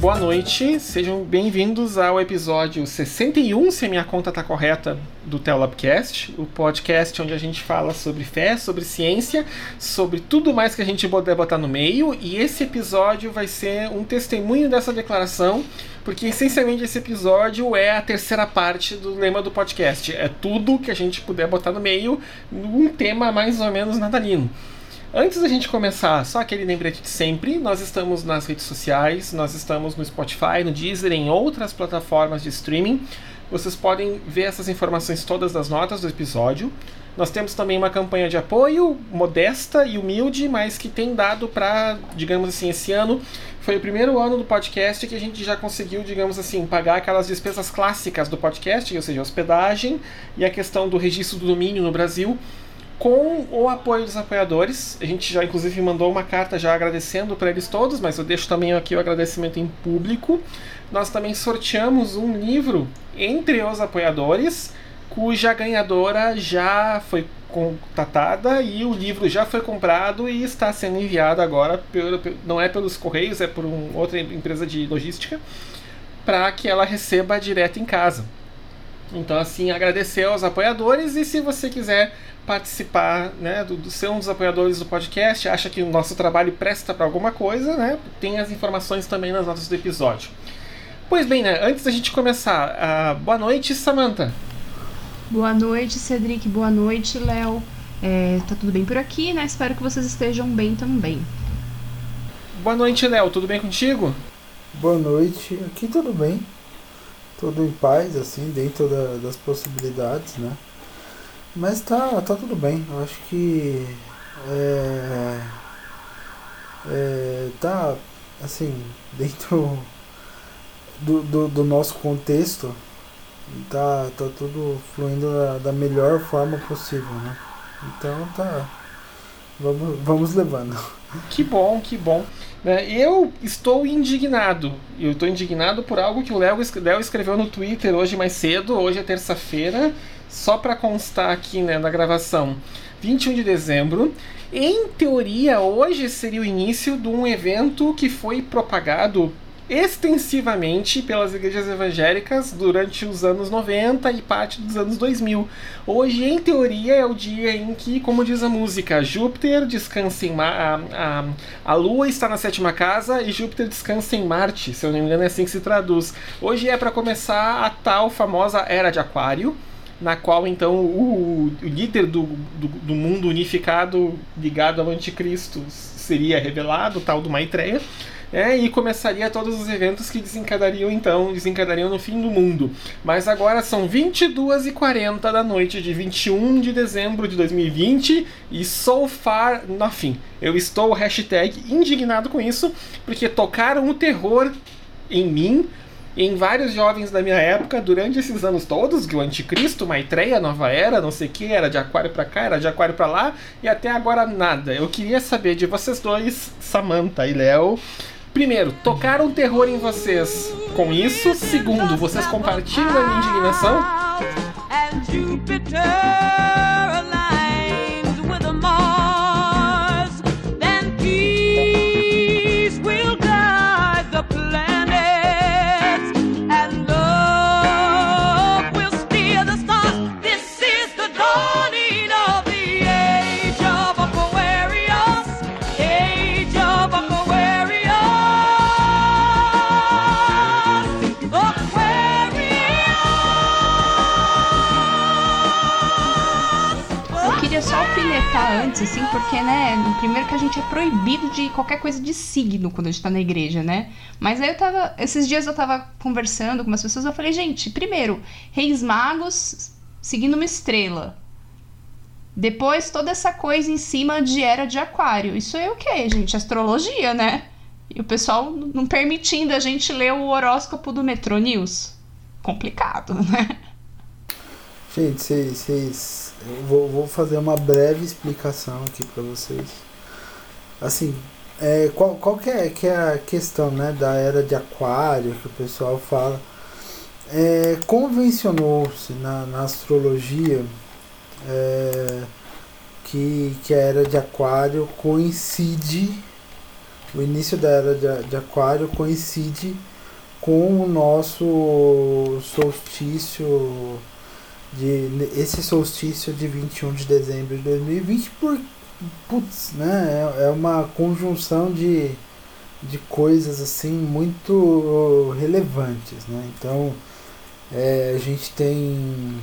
Boa noite. Sejam bem-vindos ao episódio 61, se a minha conta tá correta, do Telabcast, o podcast onde a gente fala sobre fé, sobre ciência, sobre tudo mais que a gente puder botar no meio. E esse episódio vai ser um testemunho dessa declaração, porque essencialmente esse episódio é a terceira parte do lema do podcast. É tudo que a gente puder botar no meio, num tema mais ou menos natalino. Antes da gente começar, só aquele lembrete de sempre, nós estamos nas redes sociais, nós estamos no Spotify, no Deezer, em outras plataformas de streaming. Vocês podem ver essas informações todas das notas do episódio. Nós temos também uma campanha de apoio modesta e humilde, mas que tem dado para, digamos assim, esse ano foi o primeiro ano do podcast que a gente já conseguiu, digamos assim, pagar aquelas despesas clássicas do podcast, ou seja, hospedagem e a questão do registro do domínio no Brasil com o apoio dos apoiadores. A gente já inclusive mandou uma carta já agradecendo para eles todos, mas eu deixo também aqui o agradecimento em público. Nós também sorteamos um livro entre os apoiadores, cuja ganhadora já foi contatada e o livro já foi comprado e está sendo enviado agora, pelo, não é pelos correios, é por um, outra empresa de logística, para que ela receba direto em casa. Então, assim, agradecer aos apoiadores e se você quiser participar, né, do, do ser um dos apoiadores do podcast, acha que o nosso trabalho presta para alguma coisa, né, tem as informações também nas notas do episódio. Pois bem, né, antes da gente começar, uh, boa noite, Samantha. Boa noite, Cedric. Boa noite, Léo. É, tá tudo bem por aqui, né? Espero que vocês estejam bem também. Boa noite, Léo. Tudo bem contigo? Boa noite. Aqui tudo bem. Tudo em paz, assim, dentro da, das possibilidades, né? Mas tá, tá tudo bem. Eu acho que é, é, tá assim, dentro do, do, do, nosso contexto, tá, tá tudo fluindo da, da melhor forma possível, né? Então tá. Vamos, vamos levando. Que bom, que bom. Né, eu estou indignado. Eu estou indignado por algo que o Léo escreveu no Twitter hoje mais cedo. Hoje é terça-feira só para constar aqui né, na gravação, 21 de dezembro. Em teoria, hoje seria o início de um evento que foi propagado extensivamente pelas igrejas evangélicas durante os anos 90 e parte dos anos 2000. Hoje, em teoria, é o dia em que, como diz a música, Júpiter descansa em Mar a, a, a Lua está na sétima casa e Júpiter descansa em Marte, se eu não me engano é assim que se traduz. Hoje é para começar a tal famosa Era de Aquário na qual então o, líder do, do, do, mundo unificado ligado ao anticristo seria revelado, tal do Maitreya, é, e começaria todos os eventos que desencadariam então, desencadariam no fim do mundo. Mas agora são 22h40 da noite de 21 de dezembro de 2020 e so far nothing. Eu estou indignado com isso, porque tocaram o terror em mim em vários jovens da minha época, durante esses anos todos, que o Anticristo, Maitreya, Nova Era, não sei o que, era de aquário para cá, era de aquário para lá, e até agora nada. Eu queria saber de vocês dois, Samantha e Léo. Primeiro, tocaram terror em vocês com isso? Segundo, vocês compartilham a minha indignação? Assim, porque, né, primeiro que a gente é proibido de qualquer coisa de signo quando a gente tá na igreja, né? Mas aí eu tava, esses dias eu tava conversando com umas pessoas, eu falei, gente, primeiro, Reis Magos seguindo uma estrela. Depois toda essa coisa em cima de era de aquário. Isso é o que, gente? Astrologia, né? E o pessoal não permitindo a gente ler o horóscopo do Metro News. Complicado, né? Gente, vocês vou, vou fazer uma breve explicação aqui para vocês. Assim, é, qual, qual que, é, que é a questão né, da era de aquário que o pessoal fala? É, Convencionou-se na, na astrologia é, que, que a era de aquário coincide o início da era de, de Aquário coincide com o nosso solstício de esse solstício de 21 de dezembro de 2020 por putz, né, é, é uma conjunção de, de coisas assim muito relevantes, né? Então, é, a gente tem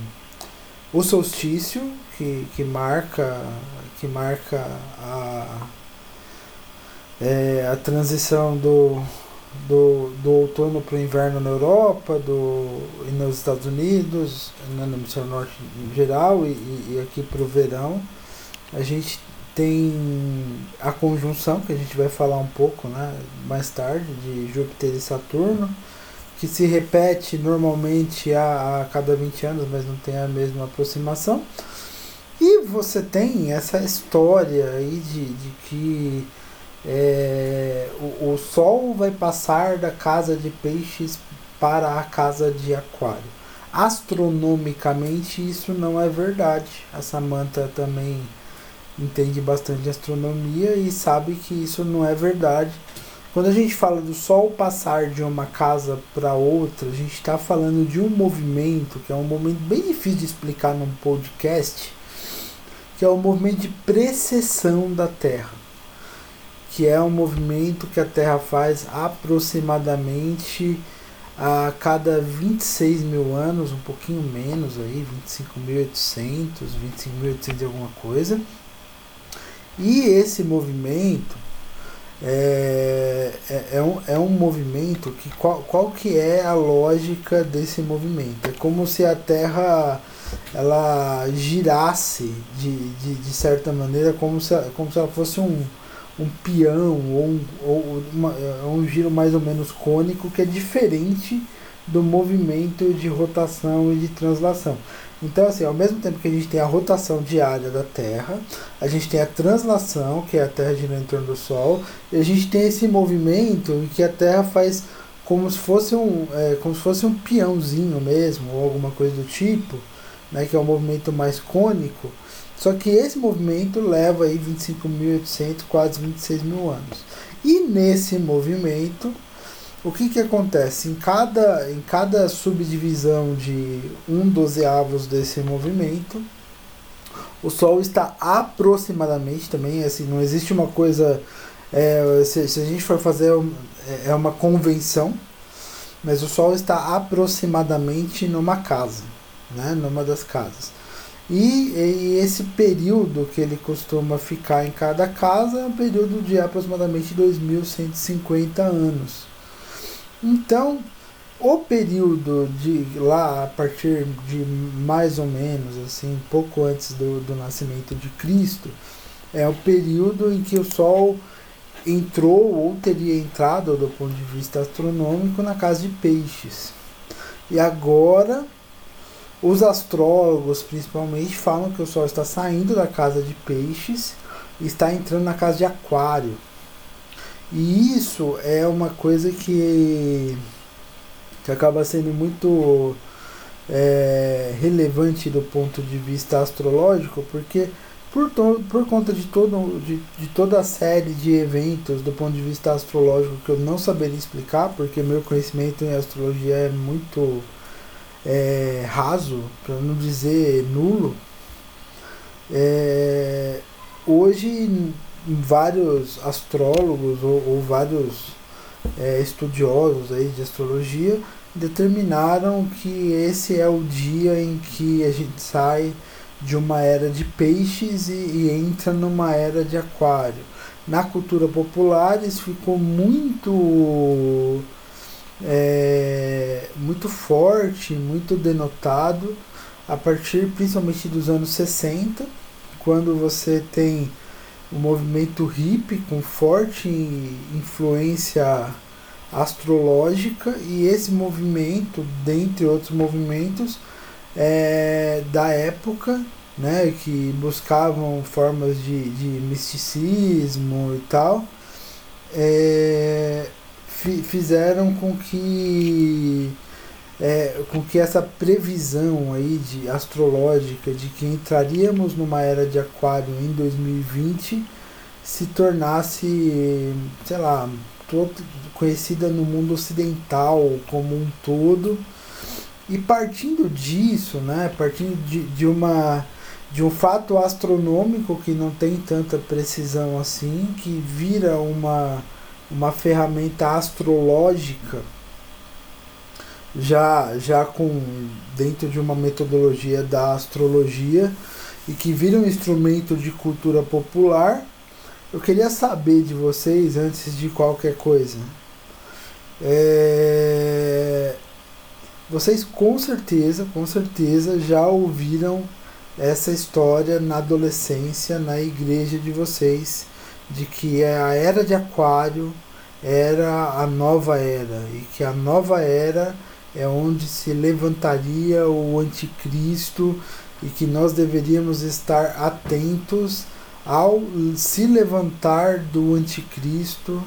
o solstício que, que marca que marca a, é, a transição do, do, do outono para o inverno na Europa do, e nos Estados Unidos, né, no hemisfério norte em geral e, e aqui para o verão. A gente tem a conjunção, que a gente vai falar um pouco né, mais tarde, de Júpiter e Saturno que se repete normalmente a, a cada 20 anos, mas não tem a mesma aproximação. E você tem essa história aí de, de que é, o, o Sol vai passar da casa de peixes para a casa de aquário. Astronomicamente isso não é verdade. A Samantha também entende bastante astronomia e sabe que isso não é verdade quando a gente fala do Sol passar de uma casa para outra, a gente está falando de um movimento que é um movimento bem difícil de explicar num podcast, que é o movimento de precessão da Terra, que é um movimento que a Terra faz aproximadamente a cada 26 mil anos, um pouquinho menos aí, 25.800, 25.800 e alguma coisa. E esse movimento é, é, é, um, é um movimento que qual, qual que é a lógica desse movimento? É como se a Terra ela girasse de, de, de certa maneira como se, como se ela fosse um, um peão ou, um, ou uma, é um giro mais ou menos cônico que é diferente do movimento de rotação e de translação. Então, assim, ao mesmo tempo que a gente tem a rotação diária da Terra, a gente tem a translação, que é a Terra girando em torno do Sol, e a gente tem esse movimento em que a Terra faz como se fosse um, é, como se fosse um peãozinho mesmo, ou alguma coisa do tipo, né, que é um movimento mais cônico. Só que esse movimento leva aí 25.800, quase 26 mil anos. E nesse movimento, o que, que acontece? Em cada, em cada subdivisão de um dozeavos desse movimento, o Sol está aproximadamente também, assim, não existe uma coisa. É, se, se, a gente for fazer é, é uma convenção, mas o Sol está aproximadamente numa casa, né, numa das casas. E, e, esse período que ele costuma ficar em cada casa é um período de aproximadamente 2.150 anos. Então, o período de lá, a partir de mais ou menos, assim, pouco antes do, do nascimento de Cristo, é o período em que o Sol entrou ou teria entrado do ponto de vista astronômico na casa de peixes. E agora os astrólogos principalmente falam que o Sol está saindo da casa de peixes e está entrando na casa de aquário. E isso é uma coisa que, que acaba sendo muito é, relevante do ponto de vista astrológico, porque por, to, por conta de, todo, de, de toda a série de eventos do ponto de vista astrológico que eu não saberia explicar, porque meu conhecimento em astrologia é muito é, raso, para não dizer nulo, é, hoje vários astrólogos ou, ou vários é, estudiosos aí de astrologia determinaram que esse é o dia em que a gente sai de uma era de peixes e, e entra numa era de aquário. Na cultura popular isso ficou muito é, muito forte, muito denotado a partir principalmente dos anos 60, quando você tem o movimento hippie com forte influência astrológica e esse movimento, dentre outros movimentos é, da época, né, que buscavam formas de, de misticismo e tal, é, fizeram com que é, com que essa previsão aí de astrológica de que entraríamos numa era de aquário em 2020 se tornasse, sei lá, conhecida no mundo ocidental como um todo. E partindo disso, né, partindo de, de, uma, de um fato astronômico que não tem tanta precisão assim, que vira uma, uma ferramenta astrológica, já, já com dentro de uma metodologia da astrologia, e que vira um instrumento de cultura popular, eu queria saber de vocês, antes de qualquer coisa, é... vocês com certeza, com certeza já ouviram essa história na adolescência, na igreja de vocês, de que a era de Aquário era a nova era e que a nova era é onde se levantaria o anticristo e que nós deveríamos estar atentos ao se levantar do anticristo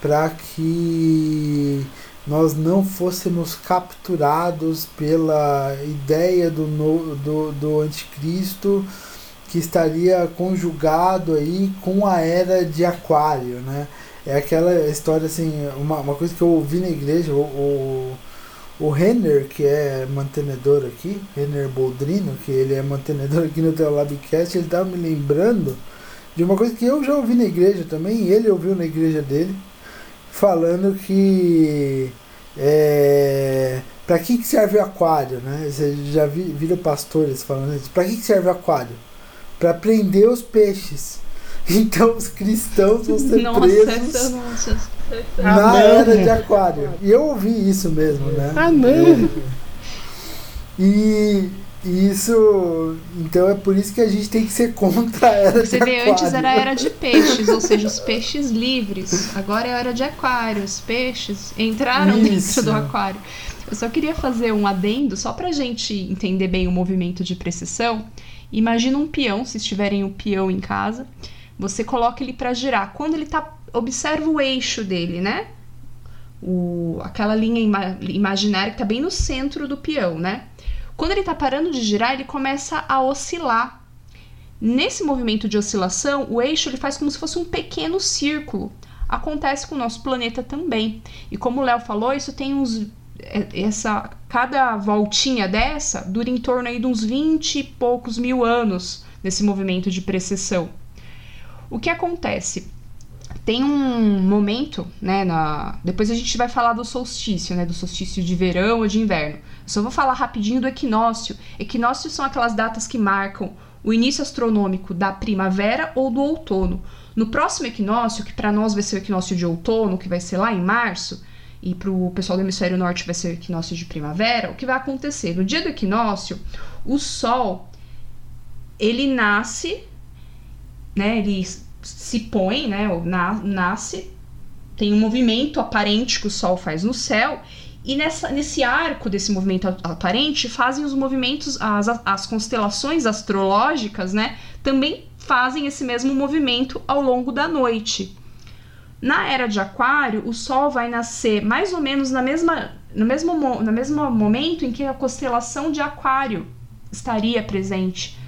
para que nós não fôssemos capturados pela ideia do, do, do anticristo que estaria conjugado aí com a era de aquário, né? É aquela história assim, uma, uma coisa que eu ouvi na igreja, o, o o Renner, que é mantenedor aqui, Renner Boldrino, que ele é mantenedor aqui no Teolabcast, ele estava me lembrando de uma coisa que eu já ouvi na igreja também, e ele ouviu na igreja dele, falando que é, para que, que serve o aquário, né? Você já vi, pastores falando isso. Para que, que serve o aquário? Para prender os peixes. Então os cristãos vão ser nossa, presos nossa. na ah, era de aquário. E eu ouvi isso mesmo, né? Ah, não! E isso. Então é por isso que a gente tem que ser contra a era Você de vê, aquário. antes era a era de peixes, ou seja, os peixes livres. Agora é a era de aquário. Os peixes entraram isso. dentro do aquário. Eu só queria fazer um adendo, só pra gente entender bem o movimento de precessão. Imagina um peão, se estiverem um peão em casa. Você coloca ele para girar. Quando ele tá. Observa o eixo dele, né? O, aquela linha ima, imaginária que tá bem no centro do peão, né? Quando ele tá parando de girar, ele começa a oscilar. Nesse movimento de oscilação, o eixo ele faz como se fosse um pequeno círculo. Acontece com o nosso planeta também. E como o Léo falou, isso tem uns essa cada voltinha dessa dura em torno aí de uns 20 e poucos mil anos nesse movimento de precessão. O que acontece? Tem um momento, né, na... depois a gente vai falar do solstício, né, do solstício de verão ou de inverno. Só vou falar rapidinho do equinócio. Equinócios são aquelas datas que marcam o início astronômico da primavera ou do outono. No próximo equinócio, que para nós vai ser o equinócio de outono, que vai ser lá em março, e para o pessoal do hemisfério norte vai ser o equinócio de primavera, o que vai acontecer? No dia do equinócio, o Sol ele nasce né, ele se põe, né, ou na, nasce, tem um movimento aparente que o Sol faz no céu, e nessa, nesse arco desse movimento aparente fazem os movimentos, as, as constelações astrológicas, né, também fazem esse mesmo movimento ao longo da noite. Na era de Aquário, o Sol vai nascer mais ou menos na mesma, no, mesmo, no mesmo momento em que a constelação de Aquário estaria presente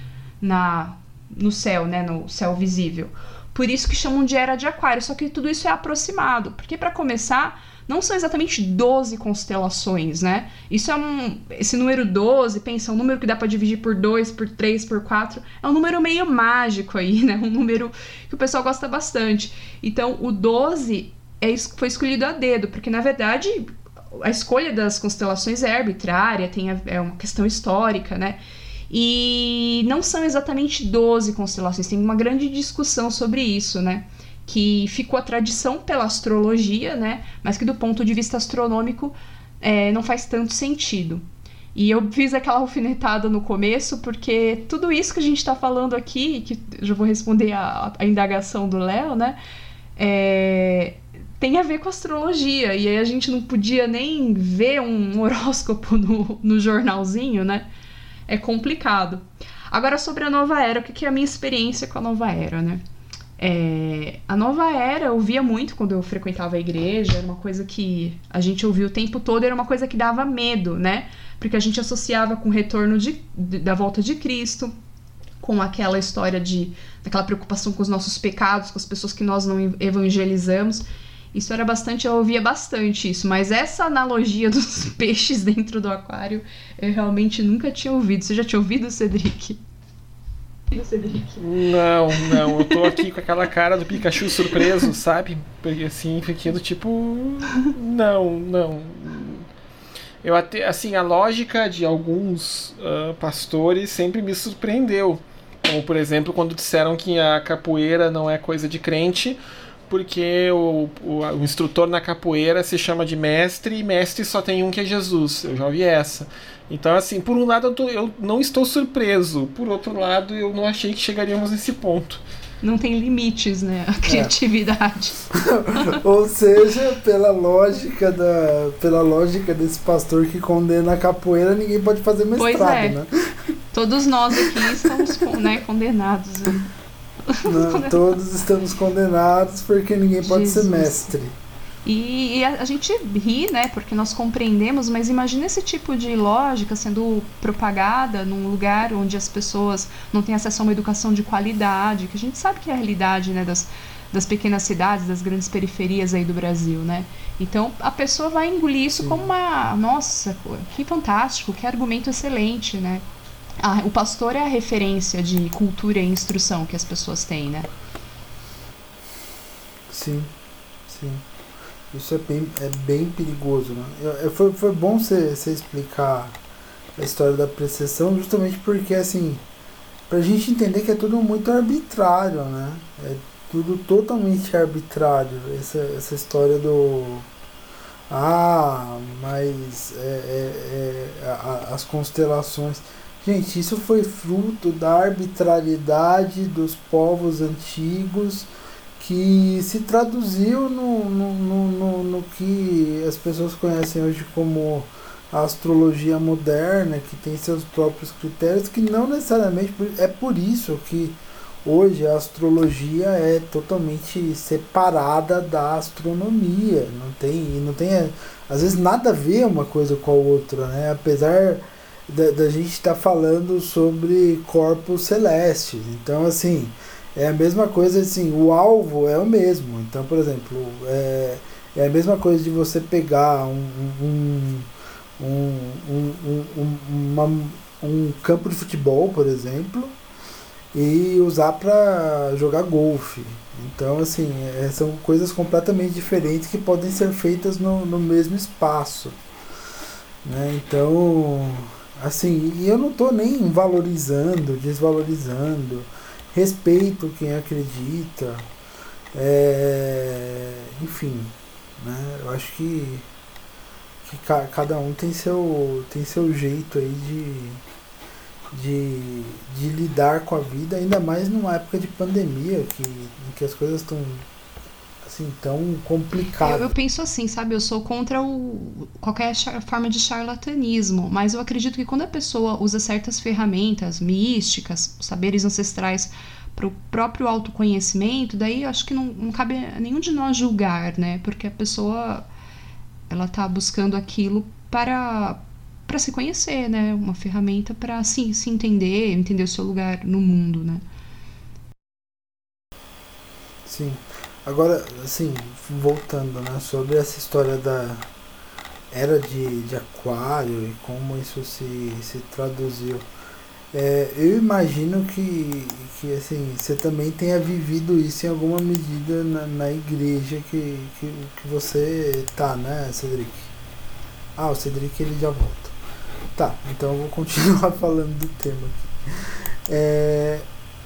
na no céu, né, no céu visível. Por isso que chamam de era de aquário, só que tudo isso é aproximado, porque para começar, não são exatamente 12 constelações, né? Isso é um esse número 12, pensa, é um número que dá para dividir por 2, por 3, por 4, é um número meio mágico aí, né? Um número que o pessoal gosta bastante. Então, o 12 é, foi escolhido a dedo, porque na verdade a escolha das constelações é arbitrária, tem a, é uma questão histórica, né? E não são exatamente 12 constelações, tem uma grande discussão sobre isso, né? Que ficou a tradição pela astrologia, né? Mas que do ponto de vista astronômico é, não faz tanto sentido. E eu fiz aquela alfinetada no começo, porque tudo isso que a gente está falando aqui, que eu vou responder a, a indagação do Léo, né? É, tem a ver com astrologia. E aí a gente não podia nem ver um horóscopo no, no jornalzinho, né? é complicado. Agora, sobre a nova era, o que é a minha experiência com a nova era, né? É, a nova era eu via muito quando eu frequentava a igreja, era uma coisa que a gente ouvia o tempo todo, era uma coisa que dava medo, né? Porque a gente associava com o retorno de, de, da volta de Cristo, com aquela história de aquela preocupação com os nossos pecados, com as pessoas que nós não evangelizamos. Isso era bastante, eu ouvia bastante isso, mas essa analogia dos peixes dentro do aquário eu realmente nunca tinha ouvido. Você já tinha ouvido, Cedric? Não, não, eu tô aqui com aquela cara do Pikachu surpreso, sabe? Porque assim, fiquei tipo. Não, não. Eu até, assim, a lógica de alguns uh, pastores sempre me surpreendeu. Como, por exemplo, quando disseram que a capoeira não é coisa de crente, porque o, o, o, instrutor na capoeira se chama de mestre e mestre só tem um que é Jesus. Eu já ouvi essa. Então, assim, por um lado eu, tô, eu não estou surpreso, por outro lado eu não achei que chegaríamos nesse ponto. Não tem limites, né? A é. criatividade. É. Ou seja, pela lógica da, pela lógica desse pastor que condena a capoeira, ninguém pode fazer mestrado, pois é. né? Todos nós aqui estamos né, condenados. Né? Não, todos estamos condenados porque ninguém pode Jesus. ser mestre. E, e a, a, gente ri, né, porque nós compreendemos, mas imagina esse tipo de lógica sendo propagada num lugar onde as pessoas não têm acesso a uma educação de qualidade, que a gente sabe que é a realidade, né, das, das pequenas cidades, das grandes periferias aí do Brasil, né? Então a pessoa vai engolir isso Sim. como uma, nossa, que fantástico, que argumento excelente, né? Ah, o pastor é a referência de cultura e instrução que as pessoas têm, né? Sim, sim. Isso é bem, é bem perigoso, né? Eu, eu, foi, foi bom você explicar a história da precessão, justamente porque, assim, pra gente entender que é tudo muito arbitrário, né? É tudo totalmente arbitrário. Essa, essa história do. Ah, mas é, é, é a, as constelações. Gente, isso foi fruto da arbitrariedade dos povos antigos que se traduziu no, no, no, no, que as pessoas conhecem hoje como a astrologia moderna, que tem seus próprios critérios, que não necessariamente é por isso que hoje a astrologia é totalmente separada da astronomia, não tem, não tem às vezes nada a ver uma coisa com a outra, né? Apesar da, da gente estar tá falando sobre corpos celestes, então assim é a mesma coisa assim, o alvo é o mesmo. Então, por exemplo, é, é a mesma coisa de você pegar um, um, um, um, um, uma, um campo de futebol, por exemplo, e usar para jogar golfe. Então, assim, é, são coisas completamente diferentes que podem ser feitas no, no mesmo espaço. Né? Então, assim, e eu não estou nem valorizando, desvalorizando respeito quem acredita, é, enfim, né? Eu acho que, que ca, cada um tem seu, tem seu jeito aí de, de, de lidar com a vida, ainda mais numa época de pandemia, que, em que as coisas estão assim tão complicado. Eu, eu, penso assim, sabe? Eu sou contra o, qualquer forma de charlatanismo, mas eu acredito que quando a pessoa usa certas ferramentas místicas, saberes ancestrais para o próprio autoconhecimento, daí eu acho que não, não cabe a nenhum de nós julgar, né? Porque a pessoa ela tá buscando aquilo para para se conhecer, né? Uma ferramenta para assim, se entender, entender o seu lugar no mundo, né? Sim. Agora, assim, voltando, né, sobre essa história da era de, de aquário e como isso se, se traduziu. É, eu imagino que, que assim, você também tenha vivido isso em alguma medida na, na igreja que, que, que você tá, né, Cedric? Ah, o Cedric ele já volta. Tá, então eu vou continuar falando do tema aqui. É,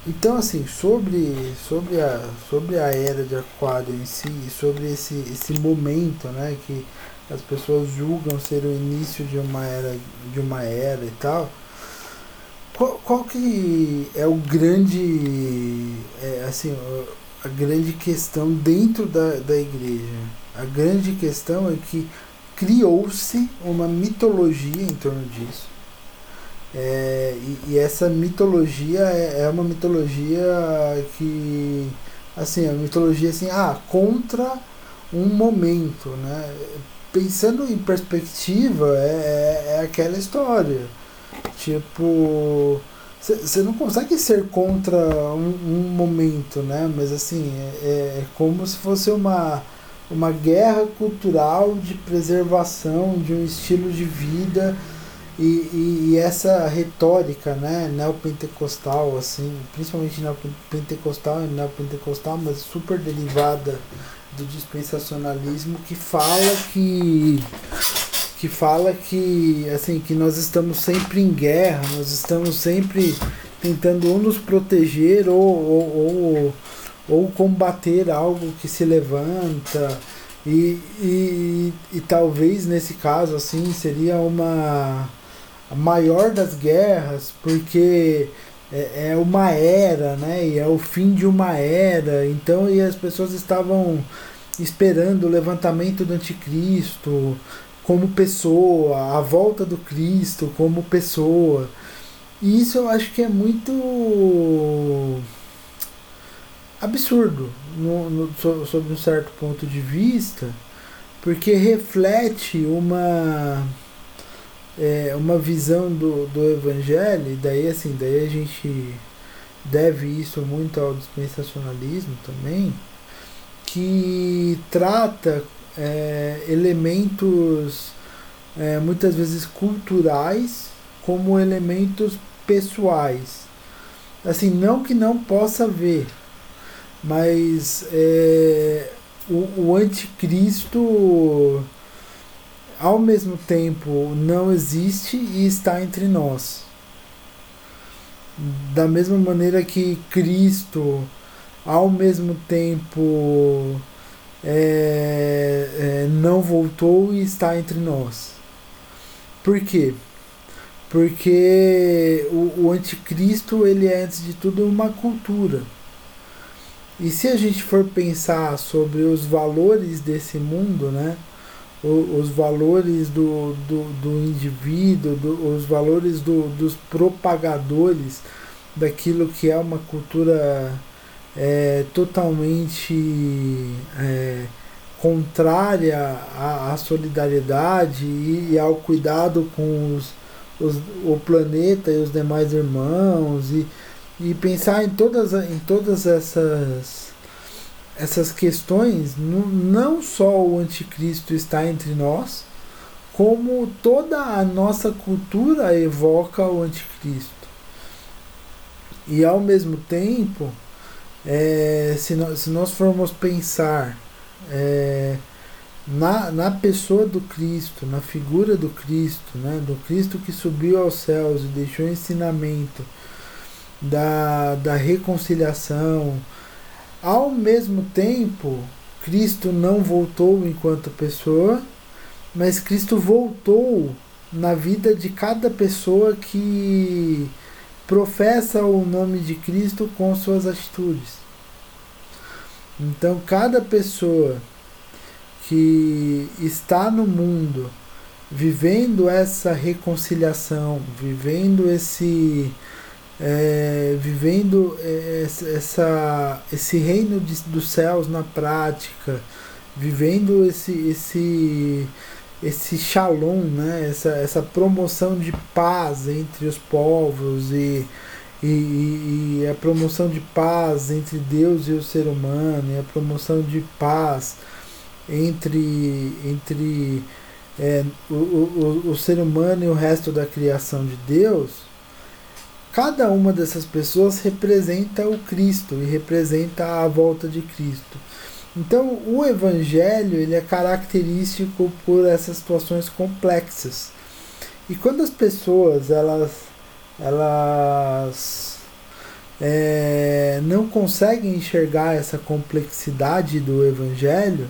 então, assim, sobre, sobre, a, sobre a era de Aquário em si, sobre esse, esse momento, né, que as pessoas julgam ser o início de uma era, de uma era e tal, qual, qual que é o grande, é, assim, a grande questão dentro da, da igreja? A grande questão é que criou-se uma mitologia em torno disso é, e, e, essa mitologia é, é, uma mitologia que assim é uma mitologia assim ah contra um momento né pensando em perspectiva é, é, é aquela história tipo você não consegue ser contra um, um, momento, né? Mas assim, é, é como se fosse uma, uma guerra cultural de preservação de um estilo de vida e, e, e essa retórica, né, neopentecostal, assim, principalmente neopentecostal e neopentecostal, mas super derivada do dispensacionalismo que fala que que fala que assim que nós estamos sempre em guerra, nós estamos sempre tentando ou nos proteger ou, ou, ou, ou combater algo que se levanta. E, e, e talvez nesse caso assim seria uma a maior das guerras porque é, é uma era, né? E é o fim de uma era. Então, e as pessoas estavam esperando o levantamento do anticristo como pessoa, a volta do Cristo como pessoa. E isso eu acho que é muito absurdo no, no, sob um certo ponto de vista, porque reflete uma é, uma visão do, do evangelho, e daí assim, daí a gente deve isso muito ao dispensacionalismo também, que trata é, elementos é, muitas vezes culturais como elementos pessoais. Assim, não que não possa ver, mas é, o, o anticristo ao mesmo tempo não existe e está entre nós. Da mesma maneira que Cristo, ao mesmo tempo, é, é, não voltou e está entre nós. Por quê? Porque o, o anticristo ele é antes de tudo uma cultura. E se a gente for pensar sobre os valores desse mundo, né? Os valores do, do, do indivíduo, do, os valores do, dos propagadores daquilo que é uma cultura é, totalmente é, contrária à, à solidariedade e, e, ao cuidado com os, os, o planeta e os demais irmãos e, e pensar em todas, em todas essas essas questões, não só o anticristo está entre nós, como toda a nossa cultura evoca o anticristo. E ao mesmo tempo, é, se, nós, se nós formos pensar é, na, na pessoa do Cristo, na figura do Cristo, né, do Cristo que subiu aos céus e deixou ensinamento da, da reconciliação, ao mesmo tempo, Cristo não voltou enquanto pessoa, mas Cristo voltou na vida de cada pessoa que professa o nome de Cristo com suas atitudes. Então, cada pessoa que está no mundo vivendo essa reconciliação, vivendo esse é, vivendo é, essa, esse reino de, dos céus na prática, vivendo esse, esse, esse shalom, né? essa, essa promoção de paz entre os povos e, e, e, a promoção de paz entre Deus e o ser humano, e a promoção de paz entre, entre é, o, o, o ser humano e o resto da criação de Deus Cada uma dessas pessoas representa o Cristo e representa a volta de Cristo. Então, o evangelho ele é característico por essas situações complexas. E quando as pessoas elas elas é, não conseguem enxergar essa complexidade do evangelho,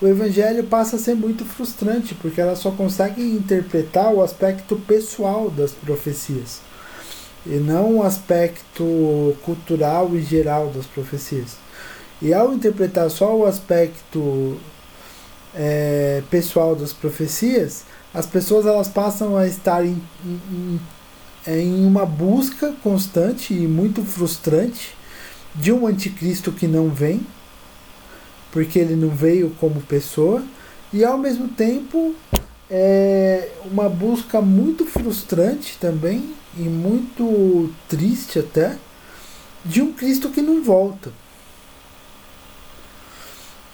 o evangelho passa a ser muito frustrante, porque elas só conseguem interpretar o aspecto pessoal das profecias e não o aspecto cultural e geral das profecias. E ao interpretar só o aspecto é, pessoal das profecias, as pessoas elas passam a estar em, em, em uma busca constante e muito frustrante de um anticristo que não vem, porque ele não veio como pessoa, e ao mesmo tempo é uma busca muito frustrante também e muito triste até de um Cristo que não volta.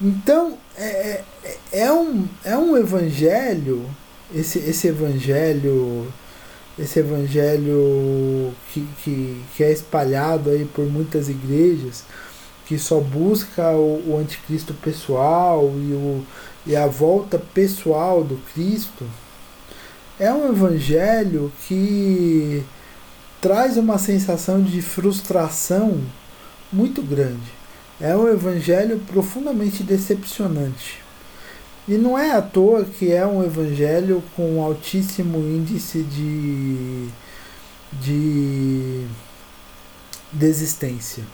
Então é, é, é um, é um evangelho, esse, esse evangelho, esse evangelho que, que, que é espalhado aí por muitas igrejas, que só busca o, o anticristo pessoal e, o, e a volta pessoal do Cristo, é um evangelho que traz uma sensação de frustração muito grande. É um evangelho profundamente decepcionante. E não é à toa que é um evangelho com altíssimo índice de, de desistência.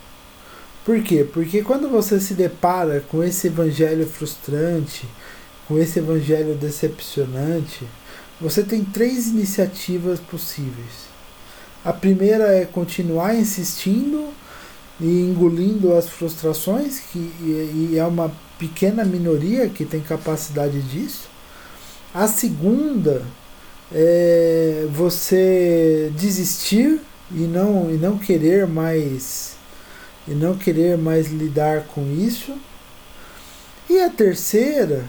Por quê? Porque quando você se depara com esse evangelho frustrante, com esse evangelho decepcionante, você tem três iniciativas possíveis. A primeira é continuar insistindo e engolindo as frustrações, que e é uma pequena minoria que tem capacidade disso. A segunda é você desistir e não, e não querer mais e não querer mais lidar com isso. E a terceira,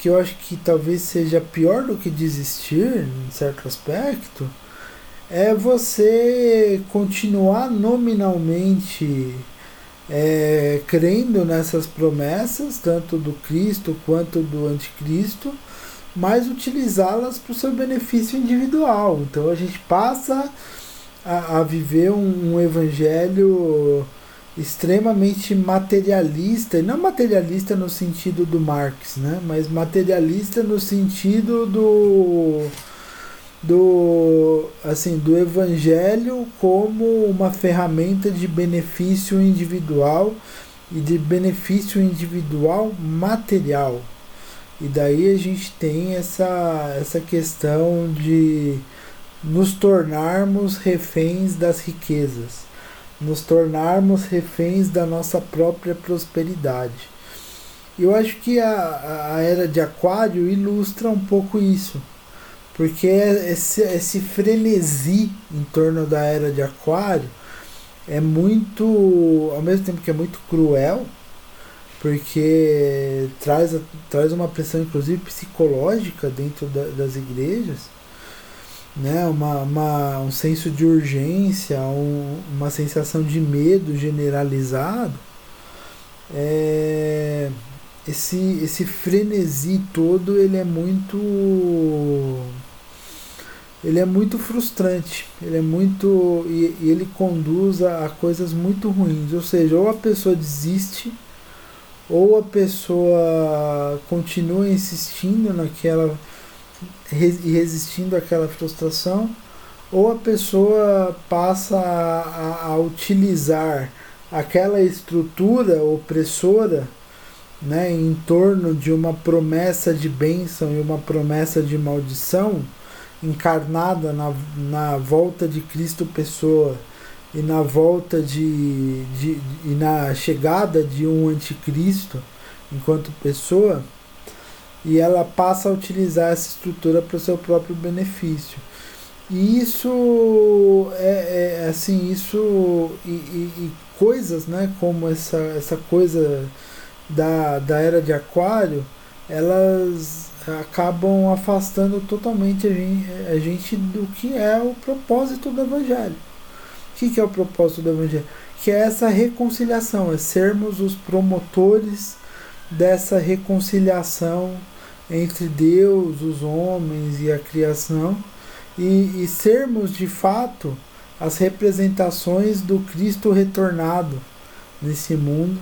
que eu acho que talvez seja pior do que desistir, em certo aspecto, é você continuar nominalmente é, crendo nessas promessas, tanto do Cristo quanto do Anticristo, mas utilizá-las para o seu benefício individual. Então a gente passa a, a viver um, um, evangelho extremamente materialista, e não materialista no sentido do Marx, né? mas materialista no sentido do do assim do evangelho como uma ferramenta de benefício individual e de benefício individual material. E daí a gente tem essa essa questão de nos tornarmos reféns das riquezas, nos tornarmos reféns da nossa própria prosperidade. Eu acho que a, a era de Aquário ilustra um pouco isso porque esse, esse frenesi em torno da era de Aquário é muito, ao mesmo tempo que é muito cruel, porque traz, traz uma pressão, inclusive psicológica, dentro da, das igrejas, né? uma, uma, um senso de urgência, um, uma sensação de medo generalizado. É, esse, esse frenesi todo ele é muito ele é muito frustrante, ele é muito e, e, ele conduz a, a, coisas muito ruins, ou seja, ou a pessoa desiste, ou a pessoa continua insistindo naquela e resistindo àquela frustração, ou a pessoa passa a, a, utilizar aquela estrutura opressora né, em torno de uma promessa de bênção e uma promessa de maldição encarnada na, na volta de Cristo pessoa e na volta de, de, e na chegada de um anticristo enquanto pessoa e ela passa a utilizar essa estrutura para o seu próprio benefício e isso é, é assim isso e, e, e, coisas né como essa essa coisa da, da era de aquário elas acabam afastando totalmente a gente, a gente do que é o propósito do Evangelho. O que, que é o propósito do Evangelho? Que é essa reconciliação, é sermos os promotores dessa reconciliação entre Deus, os homens e a criação, e, e sermos de fato as representações do Cristo retornado nesse mundo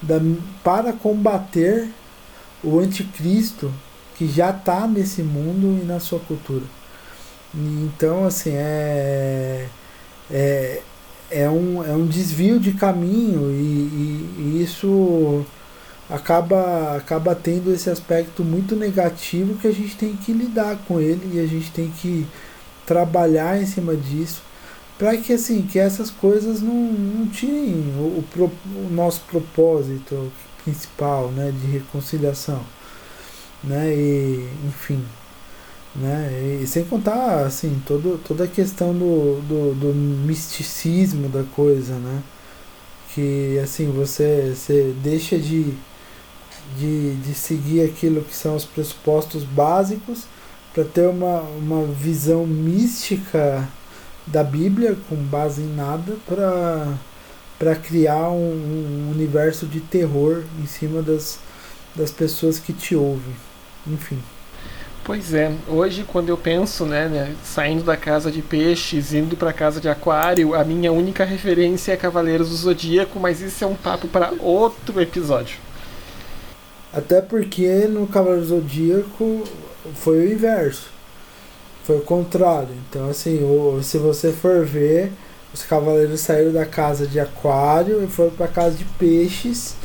da, para combater o anticristo que já está nesse mundo e na sua cultura. Então, assim, é, é, é, um, é um desvio de caminho e, e, e isso acaba, acaba tendo esse aspecto muito negativo que a gente tem que lidar com ele e a gente tem que trabalhar em cima disso para que assim que essas coisas não, não tirem o, o, o nosso propósito principal né, de reconciliação né? E, enfim. Né? E sem contar assim, todo, toda a questão do, do, do misticismo da coisa, né? Que assim, você, você deixa de, de, de seguir aquilo que são os pressupostos básicos para ter uma, uma visão mística da Bíblia com base em nada para criar um, um, universo de terror em cima das, das pessoas que te ouvem. Enfim. Pois é, hoje quando eu penso, né, né saindo da casa de peixes, indo para casa de aquário, a minha única referência é Cavaleiros do Zodíaco, mas isso é um papo para outro episódio. Até porque no Cavaleiros do Zodíaco foi o inverso. Foi o contrário. Então, assim, o, se você for ver, os cavaleiros saíram da casa de aquário e foram para casa de peixes.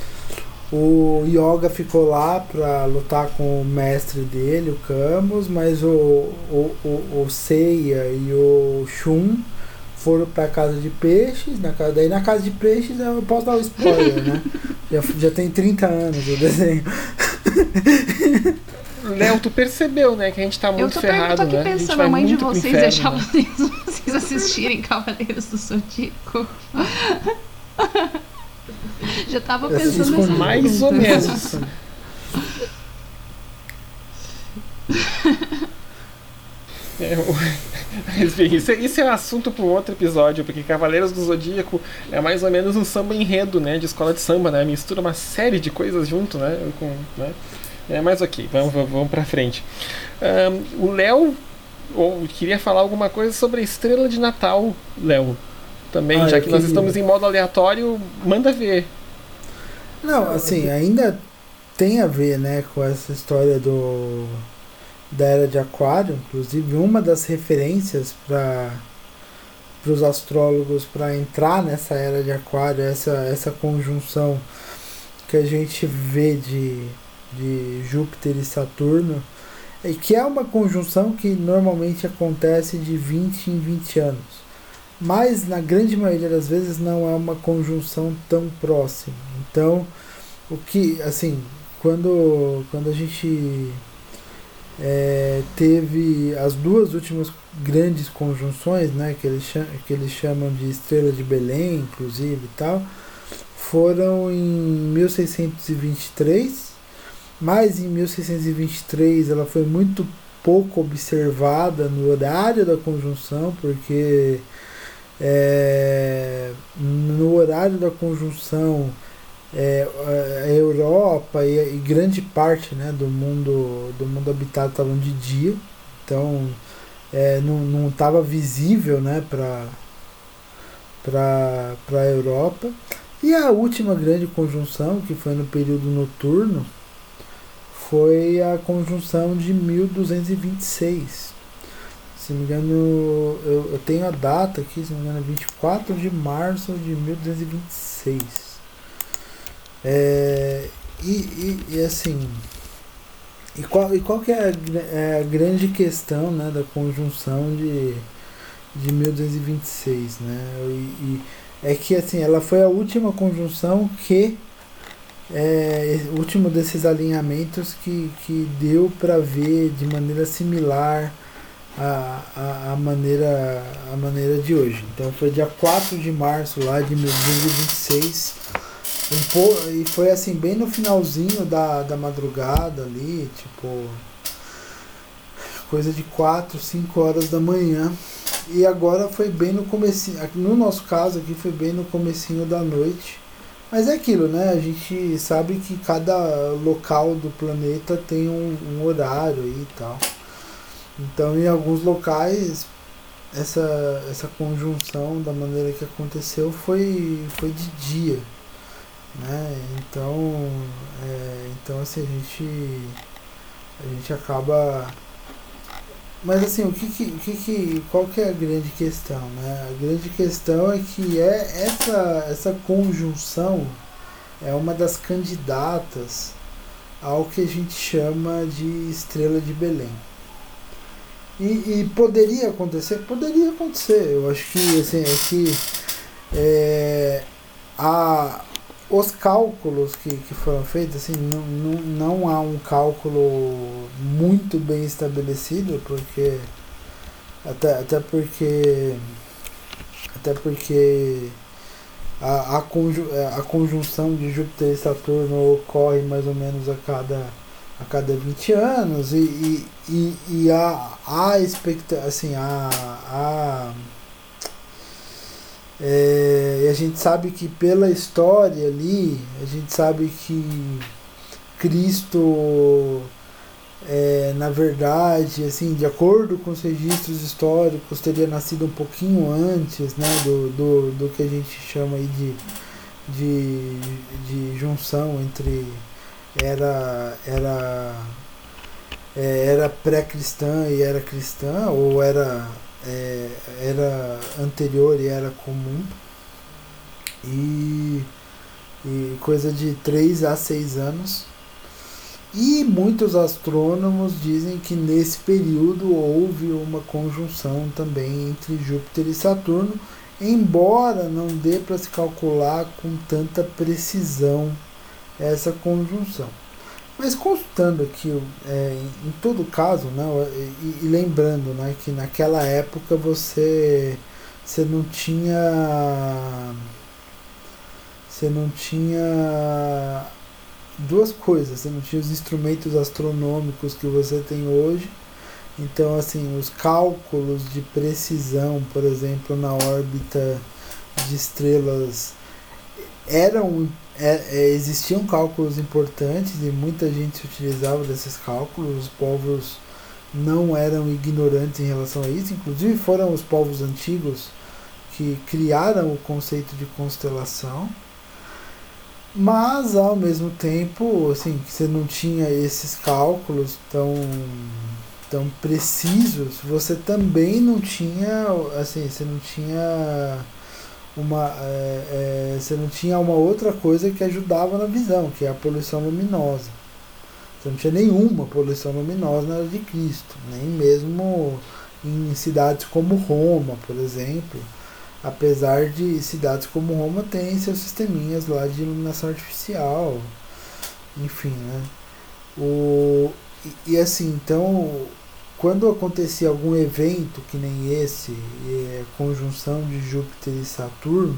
O Yoga ficou lá para lutar com o mestre dele, o Camus, mas o, o, o, o Seiya e o Shun foram para casa de peixes. Na casa, daí na casa de peixes eu posso dar um spoiler, né? Já, já tem 30 anos o desenho. Léo, tu percebeu, né, que a gente tá muito eu tô, ferrado, eu tô aqui né? pensando, a, mãe de vocês inferno, deixar né? vocês, vocês assistirem Cavaleiros do Zodíaco. Já tava pensando nessa Mais ou menos. É, isso, é, isso é assunto para um outro episódio, porque Cavaleiros do Zodíaco é mais ou menos um samba enredo, né? De escola de samba, né? Mistura uma série de coisas junto, né? Com, né? É, mas ok, vamos, vamos pra frente. Um, o Léo ou queria falar alguma coisa sobre a estrela de Natal, Léo. Também, ah, já que queria. nós estamos em modo aleatório, manda ver. Não, assim, ainda tem a ver, né, com essa história do da era de Aquário, inclusive uma das referências para para os astrólogos para entrar nessa era de Aquário, essa essa conjunção que a gente vê de de Júpiter e Saturno, e que é uma conjunção que normalmente acontece de 20 em 20 anos. Mas na grande maioria das vezes não é uma conjunção tão próxima. Então, o que, assim, quando, quando a gente é, teve as duas últimas grandes conjunções, né, que eles, chamam, que eles chamam de Estrela de Belém, inclusive e tal, foram em 1623 mas em 1623 ela foi muito pouco observada no horário da conjunção, porque é, no horário da conjunção é, a Europa e, e, grande parte né, do mundo do mundo habitado estavam de dia, então é, não estava visível né, para a Europa. E a última grande conjunção, que foi no período noturno, foi a conjunção de 1226. Se não me engano, eu, eu tenho a data aqui, se não me engano, 24 de março de 1226. É, e, e, e assim, e qual, e qual que é a, é a, grande questão né, da conjunção de, de 1226? Né? E, e, é que assim, ela foi a última conjunção que é, último desses alinhamentos que, que deu para ver de maneira similar a, a, a, maneira, a maneira de hoje. Então foi dia 4 de março lá de 2026. Um po, e foi assim, bem no finalzinho da, da madrugada ali, tipo. Coisa de 4, 5 horas da manhã. E agora foi bem no comecinho. No nosso caso aqui foi bem no comecinho da noite. Mas é aquilo, né? A gente sabe que cada local do planeta tem um, um horário e tal. Então, em alguns locais, essa, essa conjunção da maneira que aconteceu foi, foi de dia. Né? Então, é, então assim, a gente, a gente acaba mas assim, o que que, que, qual que é a grande questão, né? A grande questão é que é essa, essa conjunção é uma das candidatas ao que a gente chama de estrela de Belém. E, e poderia acontecer? Poderia acontecer. Eu acho que assim, é que é, a, os cálculos que, que foram feitos, assim, não, não, não há um cálculo muito bem estabelecido, porque até, até porque até porque a, a, conju, a conjunção de Júpiter e Saturno ocorre mais ou menos a cada, a cada 20 anos e, e, e, e a, a expectativa, assim, a, a é, e a gente sabe que pela história ali, a gente sabe que Cristo, é, na verdade, assim, de acordo com os registros históricos, teria nascido um pouquinho antes né, do, do, do que a gente chama aí de, de, de junção entre era, era, é, era pré-cristã e era cristã, ou era é, era anterior e era comum. E, e coisa de 3 a 6 anos. E muitos astrônomos dizem que nesse período houve uma conjunção também entre Júpiter e Saturno, embora não dê para se calcular com tanta precisão essa conjunção. Mas consultando aqui, é, em todo caso, né, e, e, lembrando né, que naquela época você, você não tinha. Você não tinha duas coisas, você não tinha os instrumentos astronômicos que você tem hoje. Então, assim, os cálculos de precisão, por exemplo, na órbita de estrelas eram é, é, existiam cálculos importantes e muita gente se utilizava desses cálculos. Os povos não eram ignorantes em relação a isso, inclusive foram os povos antigos que criaram o conceito de constelação. Mas ao mesmo tempo, assim, você não tinha esses cálculos tão tão precisos, você também não tinha, assim, você não tinha uma é, é, você não tinha uma outra coisa que ajudava na visão, que é a poluição luminosa. Você não tinha nenhuma poluição luminosa na era de Cristo, nem mesmo em cidades como Roma, por exemplo. Apesar de cidades como Roma terem seus sisteminhas lá de iluminação artificial, enfim, né? O, e, e assim, então quando acontecia algum evento que nem esse, é, conjunção de Júpiter e Saturno,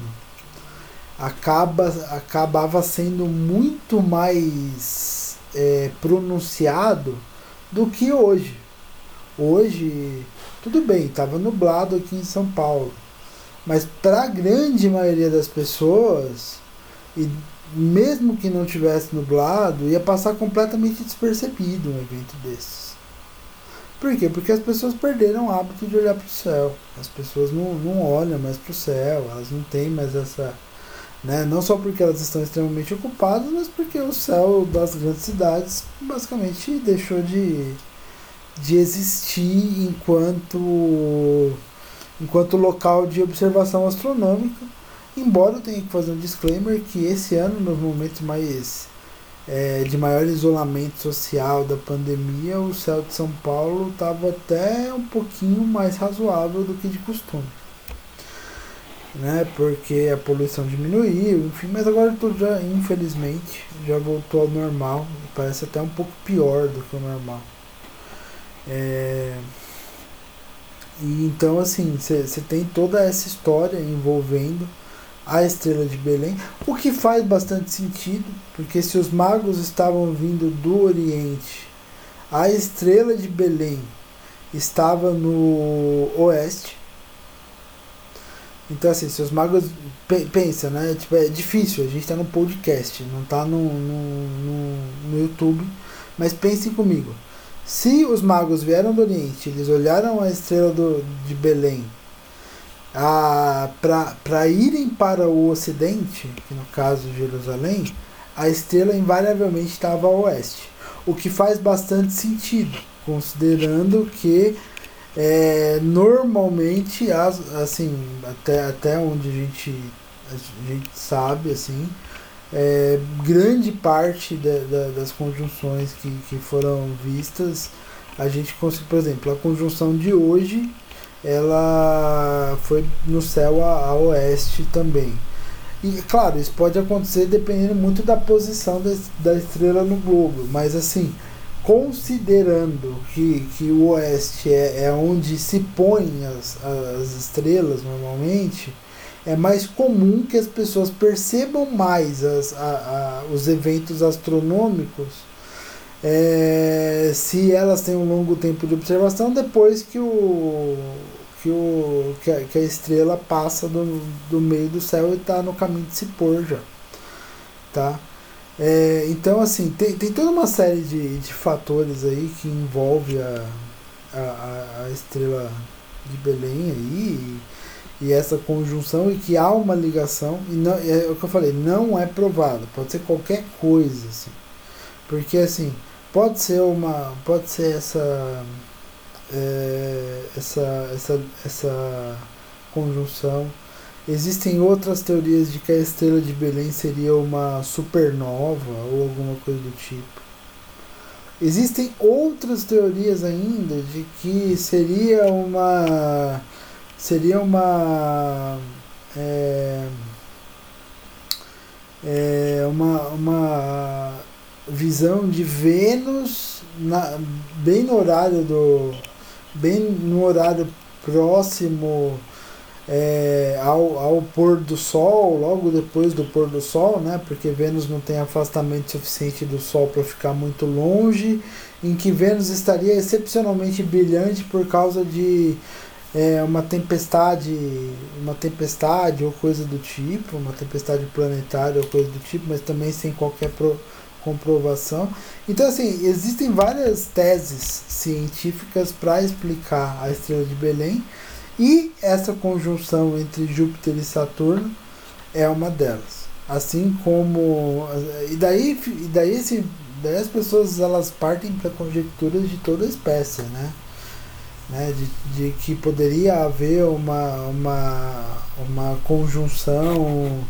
acaba, acabava sendo muito mais é, pronunciado do que hoje. Hoje, tudo bem, estava nublado aqui em São Paulo, mas para a grande maioria das pessoas, e mesmo que não tivesse nublado, ia passar completamente despercebido um evento desses. Por quê? Porque as pessoas perderam o hábito de olhar para o céu. As pessoas não, não olham mais para o céu, elas não têm mais essa. Né? Não só porque elas estão extremamente ocupadas, mas porque o céu das grandes cidades basicamente deixou de, de existir enquanto, enquanto local de observação astronômica. Embora eu tenha que fazer um disclaimer que esse ano, nos momentos mais é, de maior isolamento social da pandemia, o céu de São Paulo estava até um pouquinho mais razoável do que de costume. Né, porque a poluição diminuiu, enfim, mas agora tudo já, infelizmente, já voltou ao normal. Parece até um pouco pior do que o normal. É, e então, assim, você tem toda essa história envolvendo a estrela de Belém, o que faz bastante sentido, porque se os magos estavam vindo do Oriente, a estrela de Belém estava no Oeste. Então assim, se os magos pensa, né? Tipo, é difícil, a gente está no podcast, não está no, no, no, no YouTube, mas pensem comigo. Se os magos vieram do Oriente, eles olharam a estrela do, de Belém para irem para o ocidente, que no caso Jerusalém, a estrela invariavelmente estava ao oeste. O que faz bastante sentido, considerando que é, normalmente, as, assim, até, até onde a gente, a gente sabe, assim, é, grande parte da, das conjunções que, que foram vistas, a gente consegue, por exemplo, a conjunção de hoje ela foi no céu a, a oeste também. E, claro, isso pode acontecer dependendo muito da posição da, da estrela no globo, mas assim, considerando que, que o oeste é, é onde se põem as, as estrelas normalmente, é mais comum que as pessoas percebam mais as, a, a, os eventos astronômicos é, se elas têm um longo tempo de observação depois que, o, que, o, que, a, que a estrela passa do, do meio do céu e está no caminho de se pôr já. Tá? É, então, assim, tem, tem toda uma série de, de fatores aí que envolve a, a, a estrela de Belém aí e, e, essa conjunção e que há uma ligação e não, é o que eu falei, não é provado, pode ser qualquer coisa, assim. Porque assim, pode ser uma. Pode ser essa. É, essa, essa, essa conjunção Existem outras teorias de que a estrela de Belém seria uma supernova ou alguma coisa do tipo. Existem outras teorias ainda de que seria uma seria uma é, é uma, uma visão de Vênus na, bem no horário do bem no horário próximo é, ao, ao pôr do sol, logo depois do pôr do sol, né? Porque Vênus não tem afastamento suficiente do Sol para ficar muito longe, em que Vênus estaria excepcionalmente brilhante por causa de é, uma tempestade, uma tempestade ou coisa do tipo, uma tempestade planetária ou coisa do tipo, mas também sem qualquer pro, comprovação. Então, assim, existem várias teses científicas para explicar a estrela de Belém. E essa conjunção entre Júpiter e Saturno é uma delas. Assim como. E daí, e daí, esse, daí as pessoas elas partem para conjecturas de toda espécie, né? né? De, de que poderia haver uma, uma, uma conjunção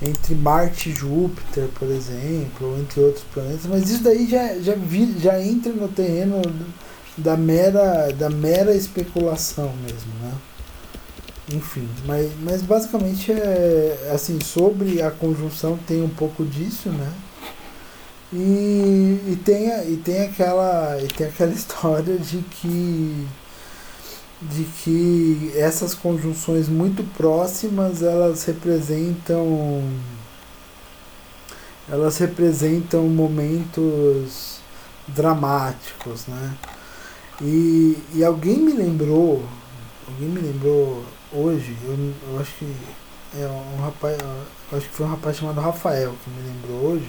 entre Marte e Júpiter, por exemplo, ou entre outros planetas, mas isso daí já, já, vi, já entra no terreno da mera, da mera especulação mesmo, né? Enfim, mas, mas basicamente é assim, sobre a conjunção tem um pouco disso, né? E, e, tem, e, tem aquela, e tem aquela história de que de que essas conjunções muito próximas elas representam elas representam momentos dramáticos, né? E, e alguém me lembrou, alguém me lembrou hoje, eu, eu acho que é um rapaz, acho que foi um rapaz chamado Rafael que me lembrou hoje,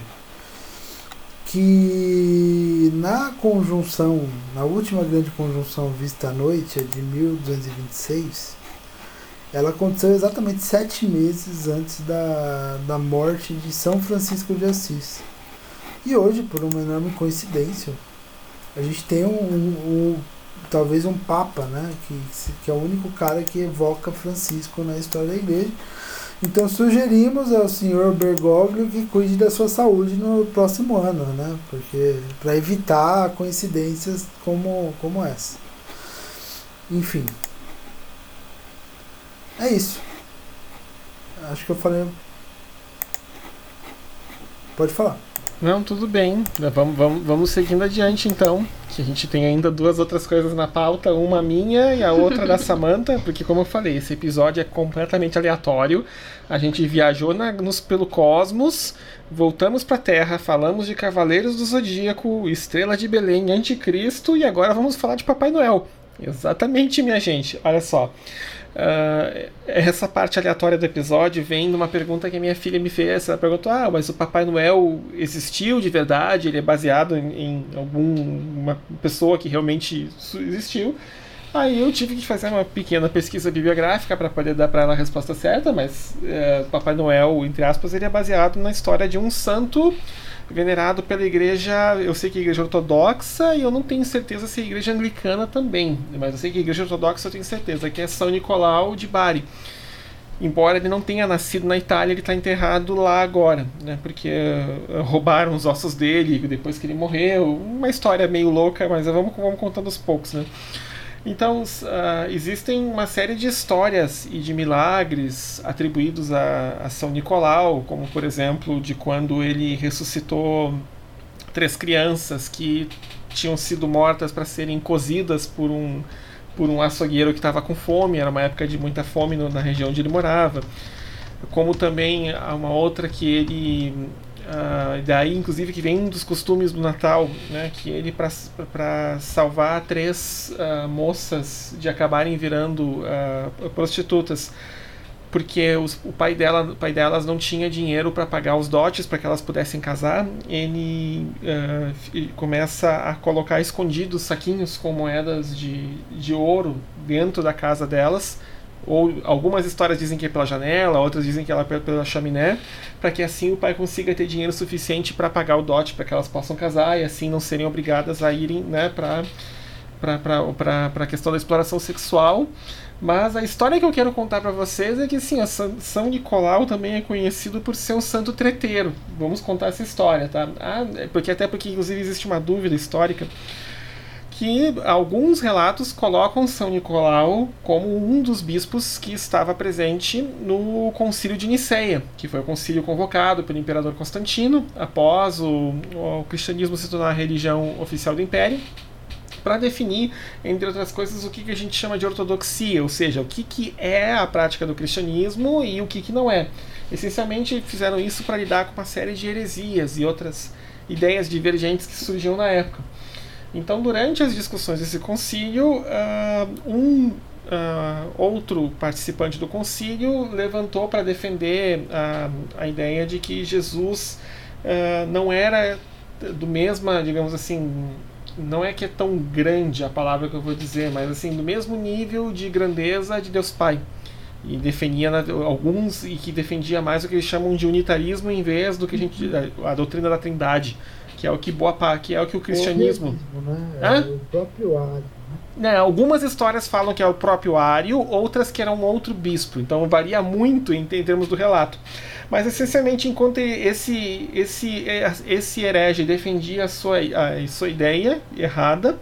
que na conjunção, na última grande conjunção vista à noite, de 1226, ela aconteceu exatamente sete meses antes da, da morte de São Francisco de Assis. E hoje, por uma enorme coincidência, a gente tem um, um, um, talvez um papa, né, que, que é o único cara que evoca Francisco na história da igreja. Então sugerimos ao senhor Bergoglio que cuide da sua saúde no próximo ano, né? Porque para evitar coincidências como, como essa. Enfim. É isso. Acho que eu falei. Pode falar. Não, tudo bem. Vamos, vamos, vamos seguindo adiante então. Que a gente tem ainda duas outras coisas na pauta, uma minha e a outra da Samantha, porque como eu falei, esse episódio é completamente aleatório. A gente viajou na, nos, pelo cosmos, voltamos para a Terra, falamos de Cavaleiros do Zodíaco, Estrela de Belém, Anticristo e agora vamos falar de Papai Noel. Exatamente, minha gente. Olha só. Uh, essa parte aleatória do episódio vem de uma pergunta que a minha filha me fez. Ela perguntou: Ah, mas o Papai Noel existiu de verdade? Ele é baseado em, em alguma pessoa que realmente existiu? Aí eu tive que fazer uma pequena pesquisa bibliográfica para poder dar para ela a resposta certa, mas uh, Papai Noel, entre aspas, ele é baseado na história de um santo venerado pela igreja, eu sei que a igreja ortodoxa e eu não tenho certeza se a igreja anglicana também, mas eu sei que a igreja ortodoxa eu tenho certeza, que é São Nicolau de Bari. Embora ele não tenha nascido na Itália, ele está enterrado lá agora, né? Porque uh, roubaram os ossos dele depois que ele morreu. Uma história meio louca, mas vamos, vamos contando aos poucos, né? Então, uh, existem uma série de histórias e de milagres atribuídos a, a, São Nicolau, como por exemplo, de quando ele ressuscitou três crianças que tinham sido mortas para serem cozidas por um, por um açougueiro que estava com fome, era uma época de muita fome no, na região onde ele morava. Como também uma outra que ele Uh, daí, inclusive, que vem um dos costumes do Natal, né, que ele, para salvar três uh, moças de acabarem virando uh, prostitutas, porque os, o, pai dela, o pai delas não tinha dinheiro para pagar os dotes para que elas pudessem casar, ele começa a colocar escondidos saquinhos com moedas de, de ouro dentro da casa delas ou algumas histórias dizem que é pela janela, outras dizem que ela é pela chaminé, para que assim o pai consiga ter dinheiro suficiente para pagar o dote, para que elas possam casar e assim não serem obrigadas a irem né, para para a questão da exploração sexual. Mas a história que eu quero contar para vocês é que assim, São Nicolau também é conhecido por ser um santo treteiro. Vamos contar essa história, tá? Ah, é porque até porque inclusive existe uma dúvida histórica que alguns relatos colocam São Nicolau como um dos bispos que estava presente no concílio de Niceia, que foi o concílio convocado pelo imperador Constantino após o, o cristianismo se tornar a religião oficial do império para definir, entre outras coisas, o que, que a gente chama de ortodoxia, ou seja, o que, que é a prática do cristianismo e o que, que não é. Essencialmente fizeram isso para lidar com uma série de heresias e outras ideias divergentes que surgiam na época. Então, durante as discussões desse concílio, uh, um uh, outro participante do concílio levantou para defender uh, a ideia de que Jesus não era do mesma, digamos assim, não é que é tão grande a palavra que eu vou dizer, mas assim, do mesmo nível de grandeza de Deus Pai. E defendia alguns e que defendia mais o que eles chamam de unitarismo em vez do que a gente a, a doutrina da Trindade que é o que boa que é o que o cristianismo. O, né? é o próprio Ário. Né? algumas histórias falam que é o próprio Ário, outras que era um outro bispo. Então varia muito em, em termos do relato. Mas essencialmente, enquanto esse, esse, esse herege defendia a sua, a sua ideia errada,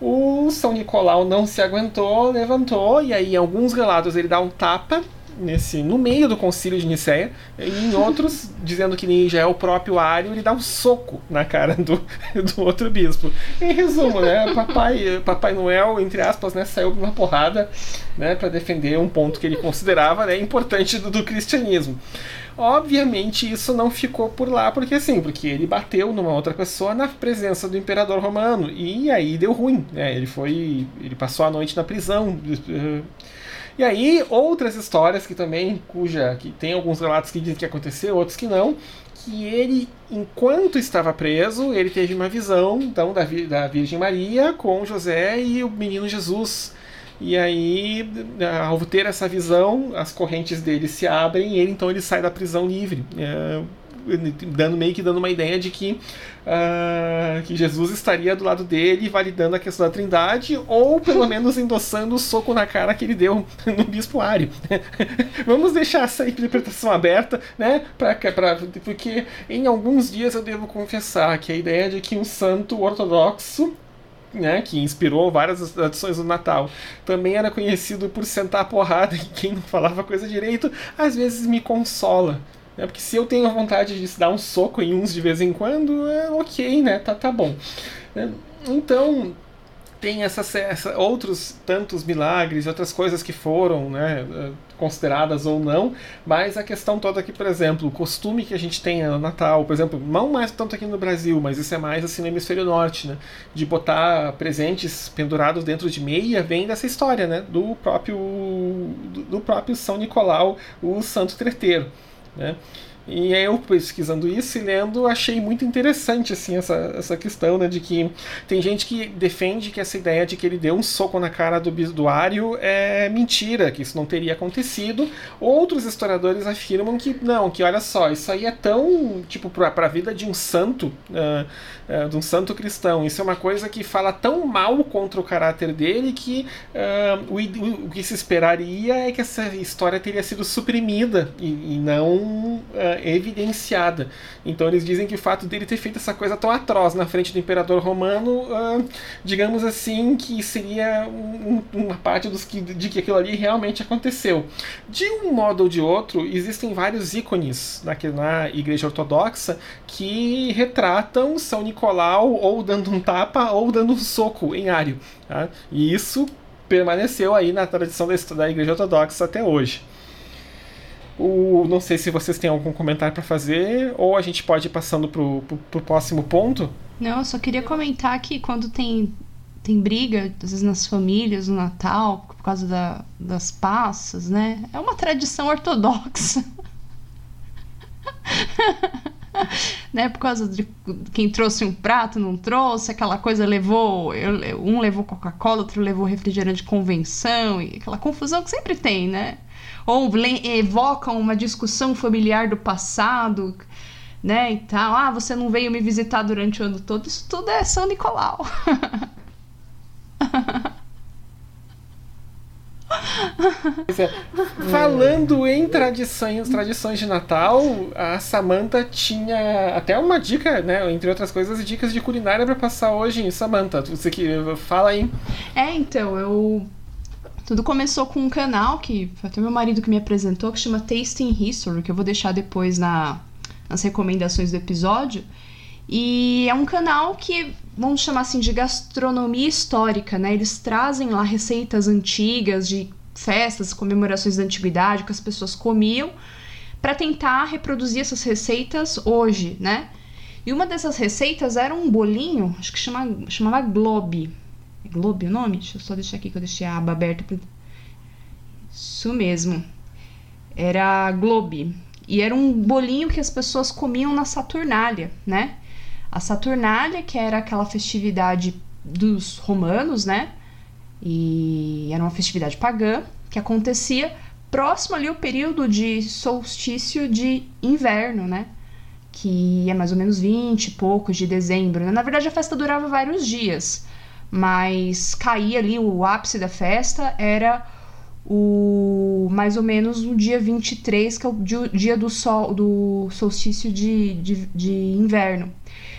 o São Nicolau não se aguentou, levantou, e aí em alguns relatos ele dá um tapa nesse no meio do concílio de Nicéia, e em outros, dizendo que já é o próprio Ário, ele dá um soco na cara do, do outro bispo. Em resumo, né, papai, papai Noel, entre aspas, né, saiu uma porrada né, para defender um ponto que ele considerava né, importante do, do cristianismo. Obviamente isso não ficou por lá, porque assim, porque ele bateu numa outra pessoa na presença do imperador romano, e aí deu ruim, né? Ele foi. ele passou a noite na prisão. E aí, outras histórias que também, cuja. que tem alguns relatos que dizem que aconteceu, outros que não, que ele, enquanto estava preso, ele teve uma visão então da, da Virgem Maria com José e o menino Jesus. E aí, ao ter essa visão, as correntes dele se abrem e ele então ele sai da prisão livre. É, dando meio que dando uma ideia de que, uh, que Jesus estaria do lado dele, validando a questão da Trindade, ou pelo menos endossando o soco na cara que ele deu no Bispo Ário. Vamos deixar essa interpretação aberta, né? Pra, pra, porque em alguns dias eu devo confessar que a ideia de que um santo ortodoxo né, que inspirou várias tradições do Natal, também era conhecido por sentar a porrada em quem não falava coisa direito, às vezes me consola. Né? Porque se eu tenho vontade de dar um soco em uns de vez em quando, é ok, né? Tá, tá bom. Né? Então, tem essas, essa, outros tantos milagres, outras coisas que foram né, consideradas ou não, mas a questão toda aqui, por exemplo, o costume que a gente tem no Natal, por exemplo, não mais tanto aqui no Brasil, mas isso é mais assim no hemisfério norte, né, de botar presentes pendurados dentro de meia, vem dessa história, né, do próprio do, do próprio São Nicolau, o santo treteiro. Né? E eu pesquisando isso e lendo, achei muito interessante assim essa, essa questão, né, de que tem gente que defende que essa ideia de que ele deu um soco na cara do biduário é mentira, que isso não teria acontecido. Outros historiadores afirmam que não, que olha só, isso aí é tão tipo para a vida de um santo, uh, uh, de um santo cristão. Isso é uma coisa que fala tão mal contra o caráter dele que uh, o, o, o, que se esperaria é que essa história teria sido suprimida e, e não evidenciada. Então eles dizem que o fato dele ter feito essa coisa tão atroz na frente do imperador romano, uh, digamos assim, que seria um, uma parte dos que, de que aquilo ali realmente aconteceu. De um modo ou de outro, existem vários ícones na, na igreja ortodoxa que retratam São Nicolau ou dando um tapa ou dando um soco em Ário. Tá? E isso permaneceu aí na tradição da, da igreja ortodoxa até hoje. O, não sei se vocês têm algum comentário para fazer ou a gente pode ir passando pro, pro, pro próximo ponto. Não, eu só queria comentar que quando tem tem briga, às vezes nas famílias, no Natal, por causa da, das passas, né? É uma tradição ortodoxa. né? Por causa de quem trouxe um prato, não trouxe, aquela coisa levou. Um levou Coca-Cola, outro levou refrigerante de convenção, e aquela confusão que sempre tem, né? Ou evocam uma discussão familiar do passado, né? E tal. Ah, você não veio me visitar durante o ano todo. Isso tudo é São Nicolau. É, falando em tradições, tradições de Natal, a Samantha tinha até uma dica, né? Entre outras coisas, dicas de culinária para passar hoje. Samantha, você que fala aí. É, então, eu tudo começou com um canal que foi até meu marido que me apresentou, que chama Tasting History, que eu vou deixar depois na, nas recomendações do episódio. E é um canal que vamos chamar assim de gastronomia histórica, né? Eles trazem lá receitas antigas de festas, comemorações da antiguidade que as pessoas comiam para tentar reproduzir essas receitas hoje, né? E uma dessas receitas era um bolinho, acho que chama, chamava Globe. Globe o nome? Deixa eu só deixar aqui que eu deixei a aba aberta. Pra... Isso mesmo. Era Globe. E era um bolinho que as pessoas comiam na Saturnália, né? a Saturnália, que era aquela festividade dos romanos, né? E era uma festividade pagã que acontecia próximo ali o período de solstício de inverno, né? Que é mais ou menos 20 e poucos de dezembro. Né? Na verdade, a festa durava vários dias, mas caía ali o ápice da festa era o mais ou menos o dia 23, que é o dia do sol do solstício de, de, de inverno.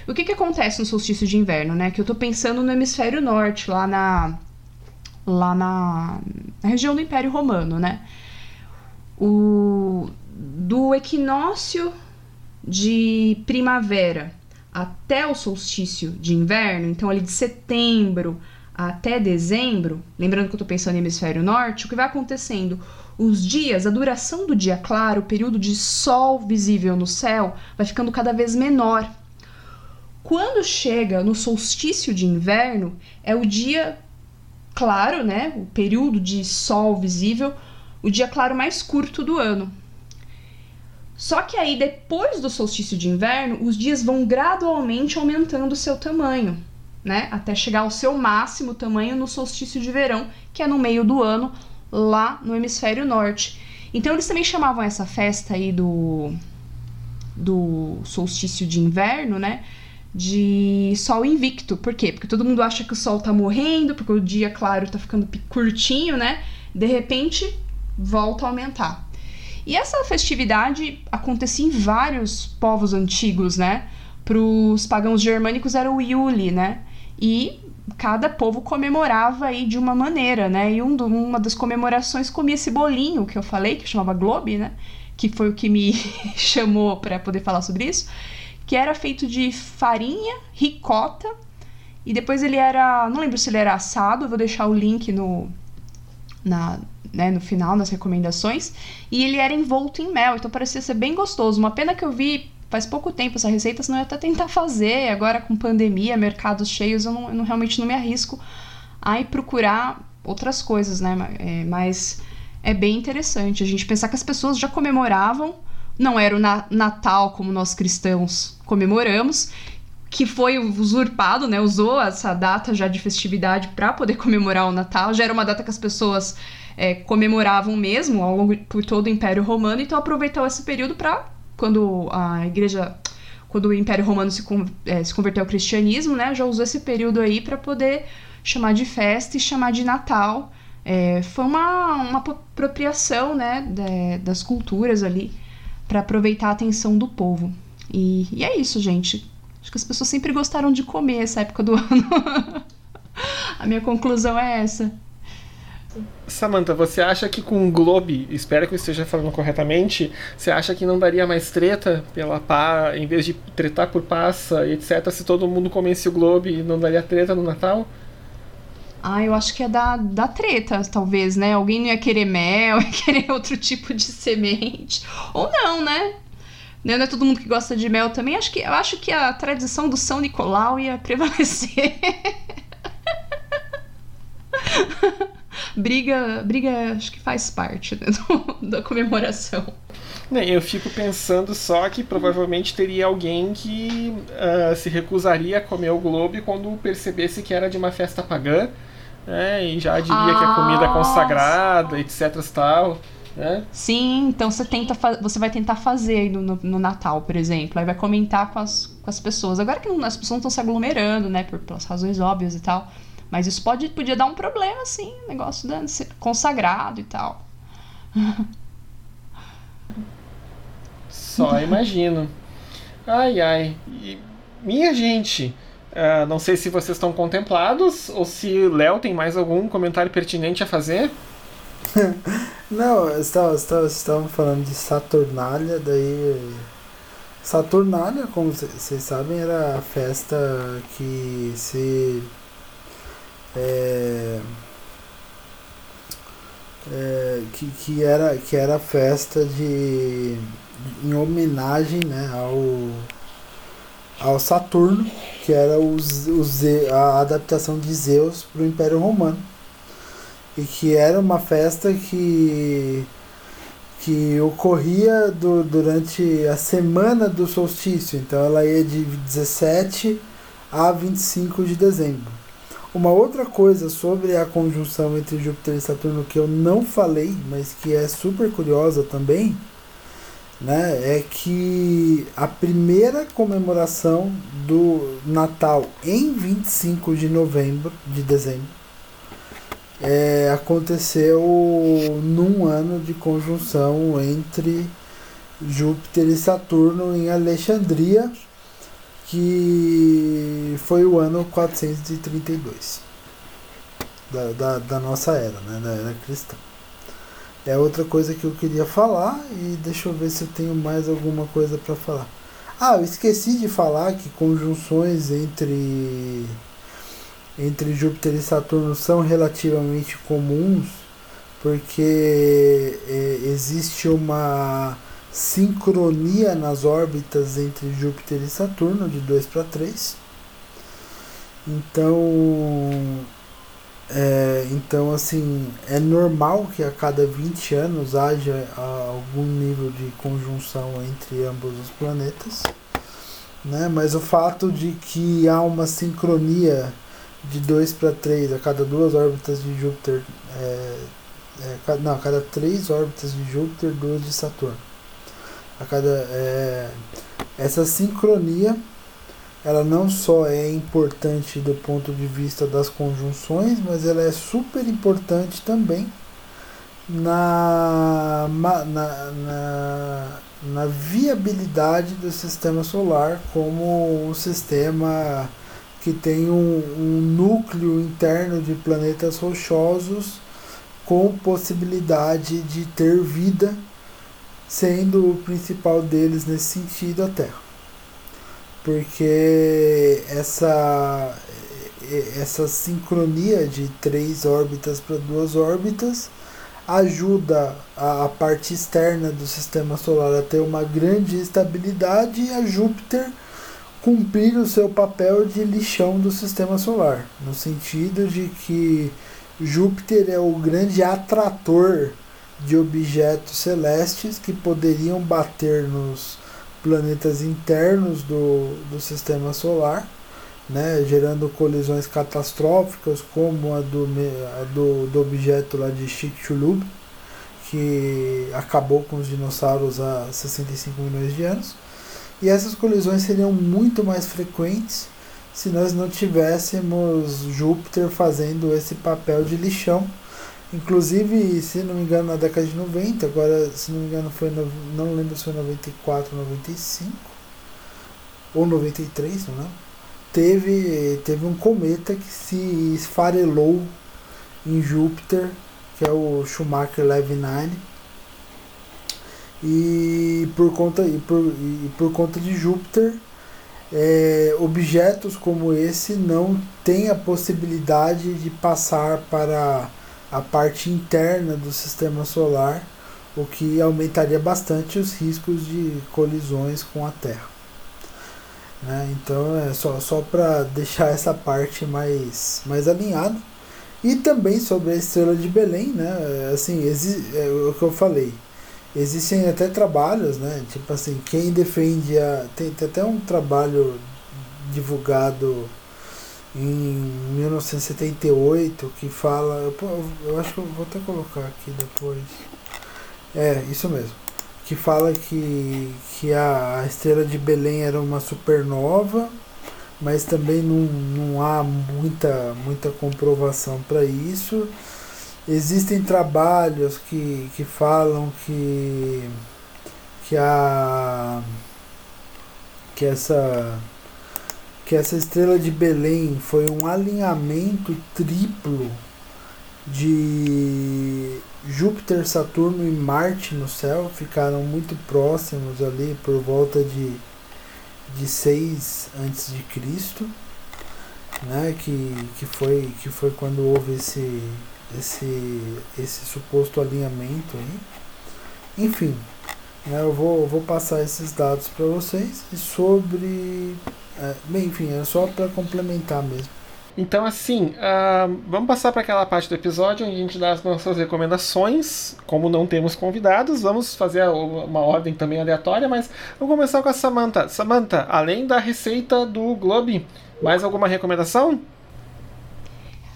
O que, que acontece no solstício de inverno, né? Que eu tô pensando no hemisfério norte, lá na lá na, na região do Império Romano, né? O do equinócio de primavera até o solstício de inverno, então ali de setembro até dezembro, lembrando que eu tô pensando no hemisfério norte, o que vai acontecendo? Os dias, a duração do dia claro, o período de sol visível no céu, vai ficando cada vez menor. Quando chega no solstício de inverno, é o dia claro, né? O período de sol visível, o dia claro mais curto do ano. Só que aí, depois do solstício de inverno, os dias vão gradualmente aumentando o seu tamanho, né? Até chegar ao seu máximo tamanho no solstício de verão, que é no meio do ano, lá no hemisfério norte. Então eles também chamavam essa festa aí do, do solstício de inverno, né? de sol invicto. Por quê? Porque todo mundo acha que o sol tá morrendo, porque o dia claro tá ficando curtinho, né? De repente, volta a aumentar. E essa festividade acontecia em vários povos antigos, né? Para os pagãos germânicos era o Yule, né? E cada povo comemorava aí de uma maneira, né? E um do, uma das comemorações comia esse bolinho que eu falei, que chamava Globe, né? Que foi o que me chamou para poder falar sobre isso que era feito de farinha, ricota, e depois ele era, não lembro se ele era assado, vou deixar o link no na, né, no final nas recomendações, e ele era envolto em mel, então parecia ser bem gostoso. Uma pena que eu vi faz pouco tempo essa receita, senão eu ia até tentar fazer, agora com pandemia, mercados cheios, eu, não, eu não, realmente não me arrisco a ir procurar outras coisas, né? É, mas é bem interessante a gente pensar que as pessoas já comemoravam não era o Natal como nós cristãos comemoramos, que foi usurpado, né? Usou essa data já de festividade para poder comemorar o Natal. Já era uma data que as pessoas é, comemoravam mesmo ao longo por todo o Império Romano, então aproveitou esse período para quando a igreja quando o Império Romano se, é, se converteu ao cristianismo, né, já usou esse período aí para poder chamar de festa e chamar de Natal. É, foi uma, uma apropriação né, de, das culturas ali para aproveitar a atenção do povo. E, e é isso, gente. Acho que as pessoas sempre gostaram de comer essa época do ano. a minha conclusão é essa. Samantha, você acha que com o Globe, espero que eu esteja falando corretamente, você acha que não daria mais treta pela pá, em vez de tretar por passa e etc, se todo mundo comesse o Globe, não daria treta no Natal? Ah, eu acho que ia dar, dar treta, talvez, né? Alguém não ia querer mel, ia querer outro tipo de semente. Ou não, né? Não é todo mundo que gosta de mel também. Acho que, eu acho que a tradição do São Nicolau ia prevalecer. briga, briga acho que faz parte né, do, da comemoração. Eu fico pensando só que provavelmente teria alguém que uh, se recusaria a comer o globo quando percebesse que era de uma festa pagã, né, e já diria ah, que a comida é consagrada, etc. tal. Né? Sim, então você tenta você vai tentar fazer no, no, no, Natal, por exemplo, aí vai comentar com as, com as pessoas. Agora que não, as pessoas não estão se aglomerando, né, por, pelas razões óbvias e tal. Mas isso pode, podia dar um problema, assim, negócio de ser consagrado e tal. Só imagino. Ai, ai. E, minha gente, uh, não sei se vocês estão contemplados ou se Léo tem mais algum comentário pertinente a fazer. não, estava, estavam falando de Saturnália, daí. Saturnália, como vocês sabem, era a festa que se é, é, que, que, era, que era festa de em homenagem né, ao, ao Saturno, que era o, o, a adaptação de Zeus para o Império Romano. E que era uma festa que, que ocorria do, durante a semana do solstício. Então ela ia de 17 a 25 de dezembro. Uma outra coisa sobre a conjunção entre Júpiter e Saturno que eu não falei, mas que é super curiosa também, né, é que a primeira comemoração do Natal em 25 de novembro, de dezembro, é, aconteceu num ano de conjunção entre Júpiter e Saturno em Alexandria, que foi o ano 432 da, da, da nossa era, né, da era cristã. É outra coisa que eu queria falar e deixa eu ver se eu tenho mais alguma coisa para falar. Ah, eu esqueci de falar que conjunções entre entre Júpiter e Saturno são relativamente comuns, porque é, existe uma sincronia nas órbitas entre Júpiter e Saturno, de 2 para 3. Então, é, então, assim, é normal que a cada 20 anos haja algum nível de conjunção entre ambos os planetas. Né? Mas o fato de que há uma sincronia de 2 para 3 a cada duas órbitas de Júpiter, é, é, não, a cada três órbitas de Júpiter, duas de Saturno a cada é, essa sincronia ela não só é importante do ponto de vista das conjunções, mas ela é super importante também na, na, na, na viabilidade do sistema solar como um sistema que tem um, um núcleo interno de planetas rochosos com possibilidade de ter vida sendo o principal deles nesse sentido a Terra. Porque essa, essa sincronia de três órbitas para duas órbitas ajuda a, a, parte externa do sistema solar a ter uma grande estabilidade e a Júpiter cumprir o seu papel de lixão do sistema solar, no sentido de que Júpiter é o grande atrator de objetos celestes que poderiam bater nos planetas internos do, do sistema solar, né, gerando colisões catastróficas como a do, a do, do objeto lá de Chicxulub, que acabou com os dinossauros há 65 milhões de anos. E essas colisões seriam muito mais frequentes se nós não tivéssemos Júpiter fazendo esse papel de lixão Inclusive, se não me engano, na década de 90, agora, se não me engano, foi no, não lembro se foi 94, 95 ou 93, não lembro. Teve, teve um cometa que se esfarelou em Júpiter, que é o Schumacher Levy 9. E por conta, e por, e por conta de Júpiter, é, objetos como esse não têm a possibilidade de passar para a parte interna do sistema solar, o que aumentaria bastante os riscos de colisões com a Terra. Né? Então é só, só para deixar essa parte mais, mais alinhada. E também sobre a estrela de Belém, né? Assim, é o que eu falei. Existem até trabalhos, né? Tipo assim, quem defende a. Tem, tem até um trabalho divulgado em 1978 que fala. Eu, eu acho que eu vou até colocar aqui depois. É, isso mesmo. Que fala que, que a, estrela de Belém era uma supernova, mas também não, não há muita, muita comprovação para isso. Existem trabalhos que, que falam que, que, a, que essa que essa estrela de Belém foi um alinhamento triplo de Júpiter, Saturno e Marte no céu, ficaram muito próximos ali por volta de, de 6 antes de Cristo, né, que, que, foi, que foi quando houve esse, esse, esse suposto alinhamento aí. Enfim, né, eu vou, vou passar esses dados para vocês. E sobre é, bem, enfim, é só para complementar mesmo. Então, assim, uh, vamos passar para aquela parte do episódio onde a gente dá as nossas recomendações. Como não temos convidados, vamos fazer uma ordem também aleatória, mas vamos começar com a Samantha. Samantha, além da receita do Globe, mais alguma recomendação?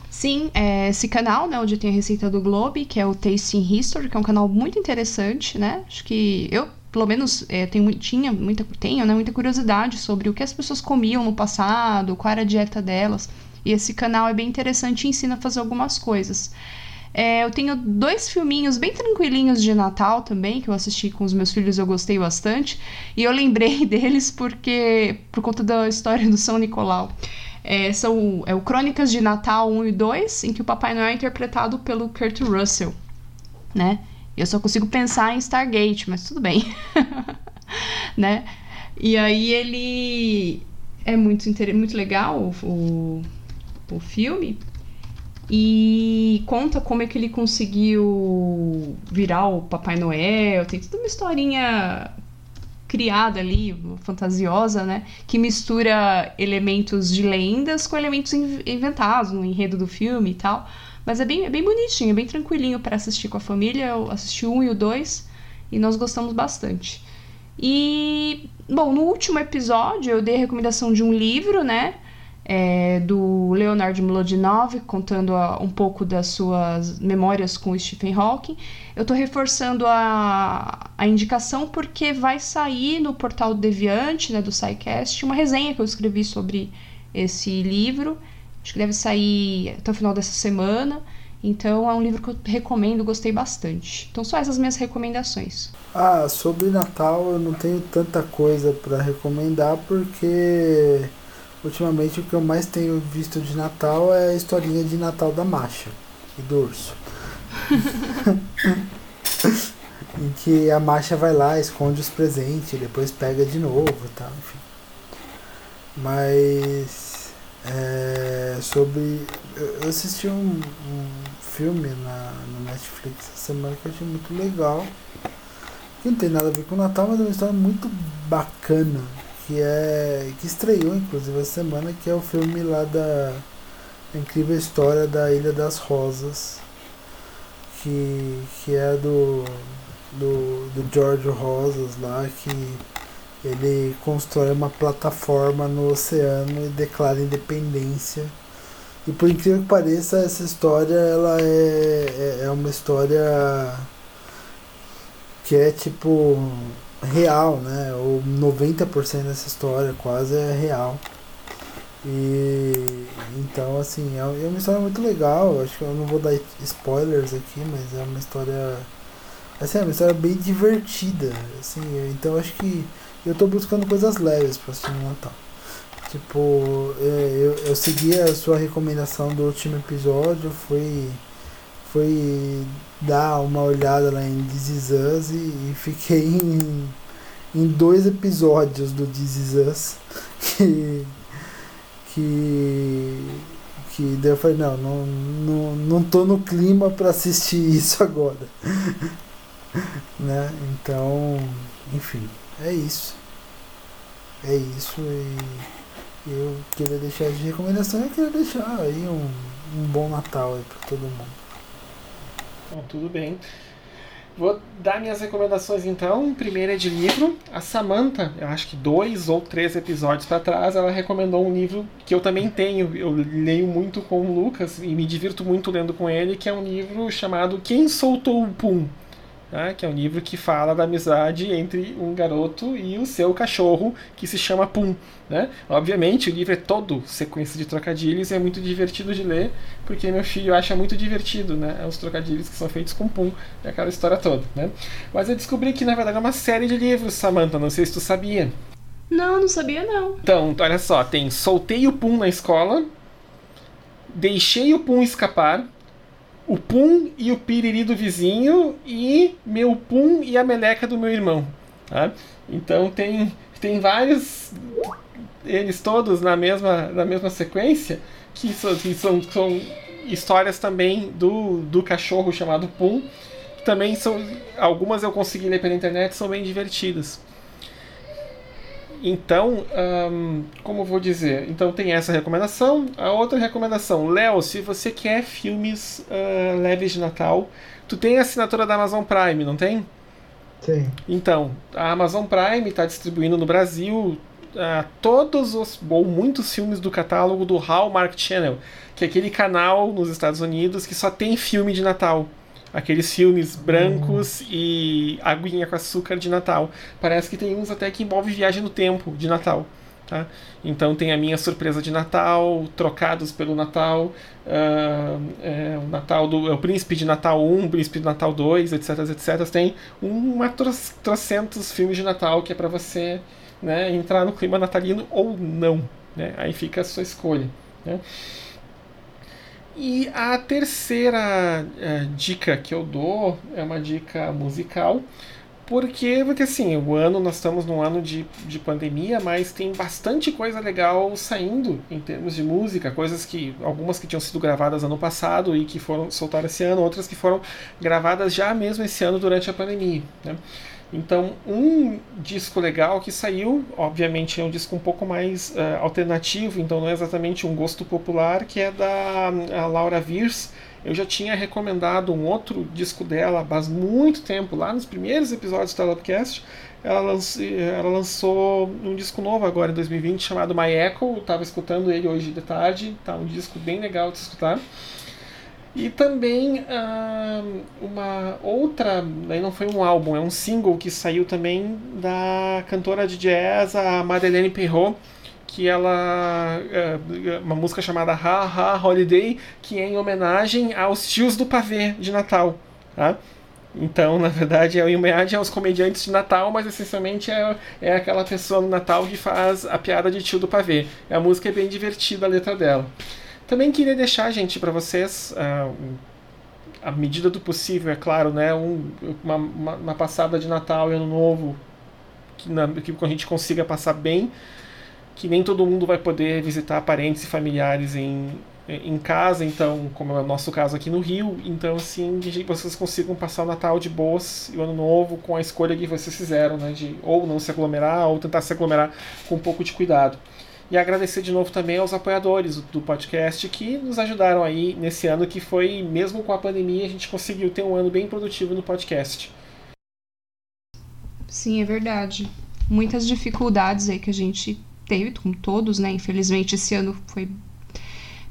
Sim, é esse canal, né, onde tem a receita do Globe, que é o Tasting History, que é um canal muito interessante, né? Acho que eu pelo menos é, tem, tinha muita, tenho, né, muita curiosidade sobre o que as pessoas comiam no passado, qual era a dieta delas. E esse canal é bem interessante e ensina a fazer algumas coisas. É, eu tenho dois filminhos bem tranquilinhos de Natal também, que eu assisti com os meus filhos, eu gostei bastante. E eu lembrei deles porque por conta da história do São Nicolau. É, são é o Crônicas de Natal 1 e 2, em que o Papai Noel é interpretado pelo Kurt Russell, né? Eu só consigo pensar em Stargate, mas tudo bem. né? E aí ele é muito, muito legal o, o filme e conta como é que ele conseguiu virar o Papai Noel. Tem toda uma historinha criada ali, fantasiosa, né? Que mistura elementos de lendas com elementos inventados no enredo do filme e tal. Mas é bem, é bem bonitinho, é bem tranquilinho para assistir com a família. Eu assisti o um e o dois e nós gostamos bastante. E, bom, no último episódio eu dei a recomendação de um livro, né? É, do Leonard Mlodinov, contando a, um pouco das suas memórias com Stephen Hawking. Eu estou reforçando a, a indicação porque vai sair no portal Deviante, né, do SciCast, uma resenha que eu escrevi sobre esse livro. Acho que deve sair até o final dessa semana. Então é um livro que eu recomendo, gostei bastante. Então só essas minhas recomendações. Ah, sobre Natal eu não tenho tanta coisa para recomendar porque ultimamente o que eu mais tenho visto de Natal é a historinha de Natal da Macha e do urso. em que a Macha vai lá, esconde os presentes, depois pega de novo e tal, enfim. Mas é, sobre. Eu assisti um, um filme na, no Netflix essa semana que eu achei muito legal. Que não tem nada a ver com o Natal, mas é uma história muito bacana. Que é. que estreou inclusive essa semana, que é o filme lá da incrível história da Ilha das Rosas. Que, que é do, do, do George Rosas lá, que ele constrói uma plataforma no oceano e declara independência. E por incrível que pareça, essa história ela é, é, é uma história que é tipo real, né? Ou 90% dessa história quase é real. E então assim, é, é uma história muito legal. Acho que eu não vou dar spoilers aqui, mas é uma história assim, é uma história bem divertida, assim, então acho que eu tô buscando coisas leves para assistir no Natal. Tipo, é, eu, eu segui a sua recomendação do último episódio, fui, fui dar uma olhada lá em This Is Us e, e fiquei em, em dois episódios do This Is Us que, que, que daí eu falei, não, não, não, não tô no clima para assistir isso agora. né? Então, enfim, é isso. É isso e eu queria deixar de recomendação e queria deixar aí um, um bom Natal aí para todo mundo. Bom, tudo bem. Vou dar minhas recomendações então. Primeiro é de livro. A Samantha, eu acho que dois ou três episódios para trás, ela recomendou um livro que eu também tenho. Eu leio muito com o Lucas e me divirto muito lendo com ele, que é um livro chamado Quem Soltou o Pum? Né, que é um livro que fala da amizade entre um garoto e o seu cachorro, que se chama Pum. Né? Obviamente, o livro é todo sequência de trocadilhos e é muito divertido de ler, porque meu filho acha muito divertido né, os trocadilhos que são feitos com Pum, é aquela história toda. Né? Mas eu descobri que, na verdade, é uma série de livros, Samantha, não sei se tu sabia. Não, não sabia não. Então, olha só, tem Soltei o Pum na escola, Deixei o Pum escapar, o pum e o piriri do vizinho e meu pum e a meleca do meu irmão. Tá? Então tem, tem vários, eles todos na mesma, na mesma sequência, que são, que são, são histórias também do, do cachorro chamado Pum. Também são. Algumas eu consegui ler pela internet, são bem divertidas. Então, como vou dizer? Então tem essa recomendação. A outra recomendação, Léo, se você quer filmes uh, leves de Natal, tu tem a assinatura da Amazon Prime, não tem? Tem. Então, a Amazon Prime está distribuindo no Brasil uh, todos os, ou muitos filmes do catálogo do Hallmark Channel, que é aquele canal nos Estados Unidos que só tem filme de Natal aqueles filmes brancos uhum. e aguinha com açúcar de Natal. Parece que tem uns até que envolve viagem no tempo de Natal. Tá? Então tem a minha surpresa de Natal, trocados pelo Natal, uh, é, o Natal do é o Príncipe de Natal 1, Príncipe de Natal 2, etc, etc. Tem uma trocentos filmes de Natal que é para você né, entrar no clima natalino ou não. Né? Aí fica a sua escolha. Né? E a terceira é, dica que eu dou é uma dica musical. Porque, porque assim, o ano, nós estamos num ano de, de pandemia, mas tem bastante coisa legal saindo em termos de música, coisas que, algumas que tinham sido gravadas ano passado e que foram soltadas esse ano, outras que foram gravadas já mesmo esse ano durante a pandemia. Né? Então, um disco legal que saiu, obviamente é um disco um pouco mais uh, alternativo, então não é exatamente um gosto popular, que é da Laura Virs. Eu já tinha recomendado um outro disco dela há muito tempo, lá nos primeiros episódios do Telopcast. Ela, lançou, ela lançou um disco novo agora em 2020 chamado My Echo. Estava escutando ele hoje de tarde, tá um disco bem legal de escutar. E também uh, uma outra, aí não foi um álbum, é um single que saiu também da cantora de jazz, a Madeleine Perrot, que ela. Uh, uma música chamada Ha Ha Holiday, que é em homenagem aos tios do pavê de Natal. Tá? Então, na verdade, é em homenagem aos comediantes de Natal, mas essencialmente é, é aquela pessoa no Natal que faz a piada de tio do pavê. A música é bem divertida, a letra dela. Também queria deixar, gente, para vocês, uh, a medida do possível, é claro, né, um, uma, uma, uma, passada de Natal e Ano Novo que, na, que a gente consiga passar bem, que nem todo mundo vai poder visitar parentes e familiares em, em casa, então, como é o nosso caso aqui no Rio, então, assim, que vocês consigam passar o Natal de boas e o Ano Novo com a escolha que vocês fizeram, né, de ou não se aglomerar ou tentar se aglomerar com um pouco de cuidado. E agradecer de novo também aos apoiadores do podcast que nos ajudaram aí nesse ano que foi, mesmo com a pandemia, a gente conseguiu ter um ano bem produtivo no podcast. Sim, é verdade. Muitas dificuldades aí que a gente teve, com todos, né? Infelizmente esse ano foi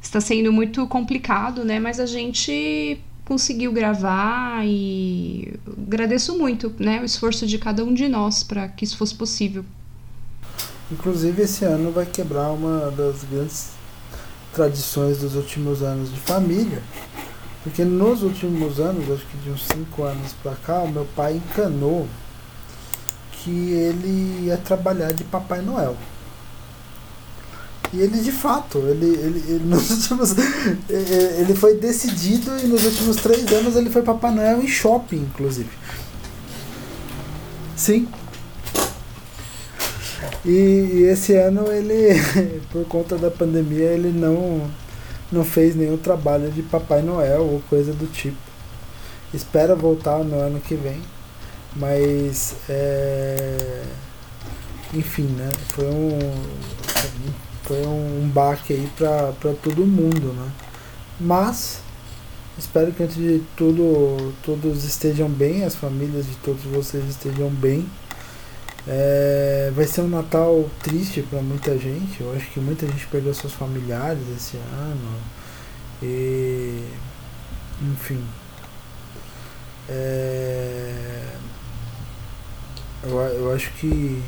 está sendo muito complicado, né? Mas a gente conseguiu gravar e agradeço muito, né, o esforço de cada um de nós para que isso fosse possível. Inclusive esse ano vai quebrar uma das grandes tradições dos últimos anos de família. Porque nos últimos anos, acho que de uns 5 anos pra cá, o meu pai encanou que ele ia trabalhar de Papai Noel. E ele de fato, ele, ele, ele, nos últimos, ele foi decidido e nos últimos três anos ele foi Papai Noel em shopping, inclusive. Sim. E, esse ano ele, por conta da pandemia, ele não, não fez nenhum trabalho de Papai Noel ou coisa do tipo. Espera voltar no ano que vem. Mas é, enfim, né? Foi um foi um baque aí para todo mundo, né? Mas espero que antes de tudo todos estejam bem, as famílias de todos vocês estejam bem. É, vai ser um Natal triste para muita gente. Eu acho que muita gente perdeu seus familiares esse ano. E enfim. É, eu, eu acho que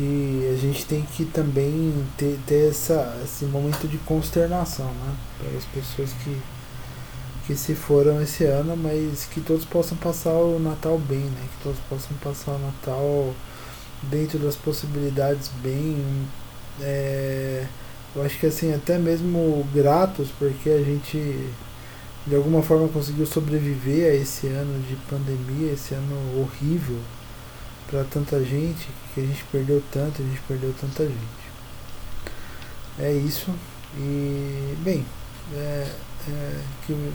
que a gente tem que também ter, ter essa, esse momento de consternação, né? Para as pessoas que, que se foram esse ano, mas que todos possam passar o Natal bem, né? Que todos possam passar o Natal dentro das possibilidades bem. É, eu acho que assim, até mesmo gratos, porque a gente de alguma forma conseguiu sobreviver a esse ano de pandemia, esse ano horrível para tanta gente, que a gente perdeu tanto, a gente perdeu tanta gente. É isso. E, bem, é, é, que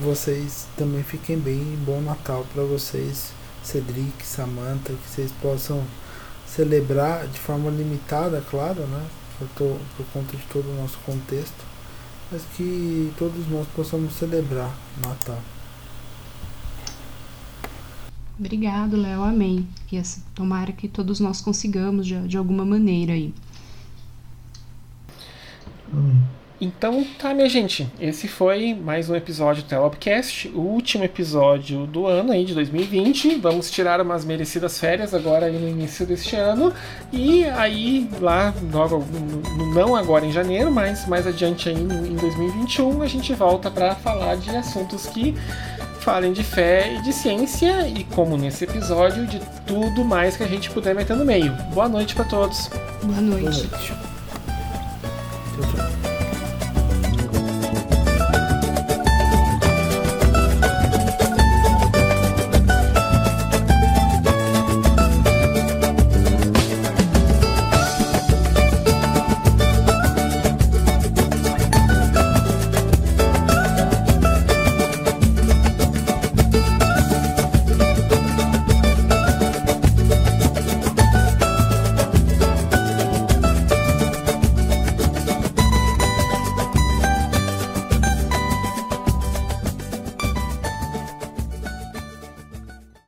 vocês também fiquem bem. Bom Natal para vocês, Cedric, Samantha, que vocês possam celebrar de forma limitada, claro, né? Por, to, por conta de todo o nosso contexto, mas que todos nós possamos celebrar Natal. Obrigado, Léo. Amém. Que tomara que todos nós consigamos de, de alguma maneira aí. Então tá, minha gente. Esse foi mais um episódio do Telopcast, o último episódio do ano aí de 2020. Vamos tirar umas merecidas férias agora aí no início deste ano. E aí, lá, logo, não agora em janeiro, mas mais adiante aí em 2021, a gente volta para falar de assuntos que falem de fé e de ciência e, como nesse episódio, de tudo mais que a gente puder meter no meio. Boa noite para todos. Boa noite. Boa noite.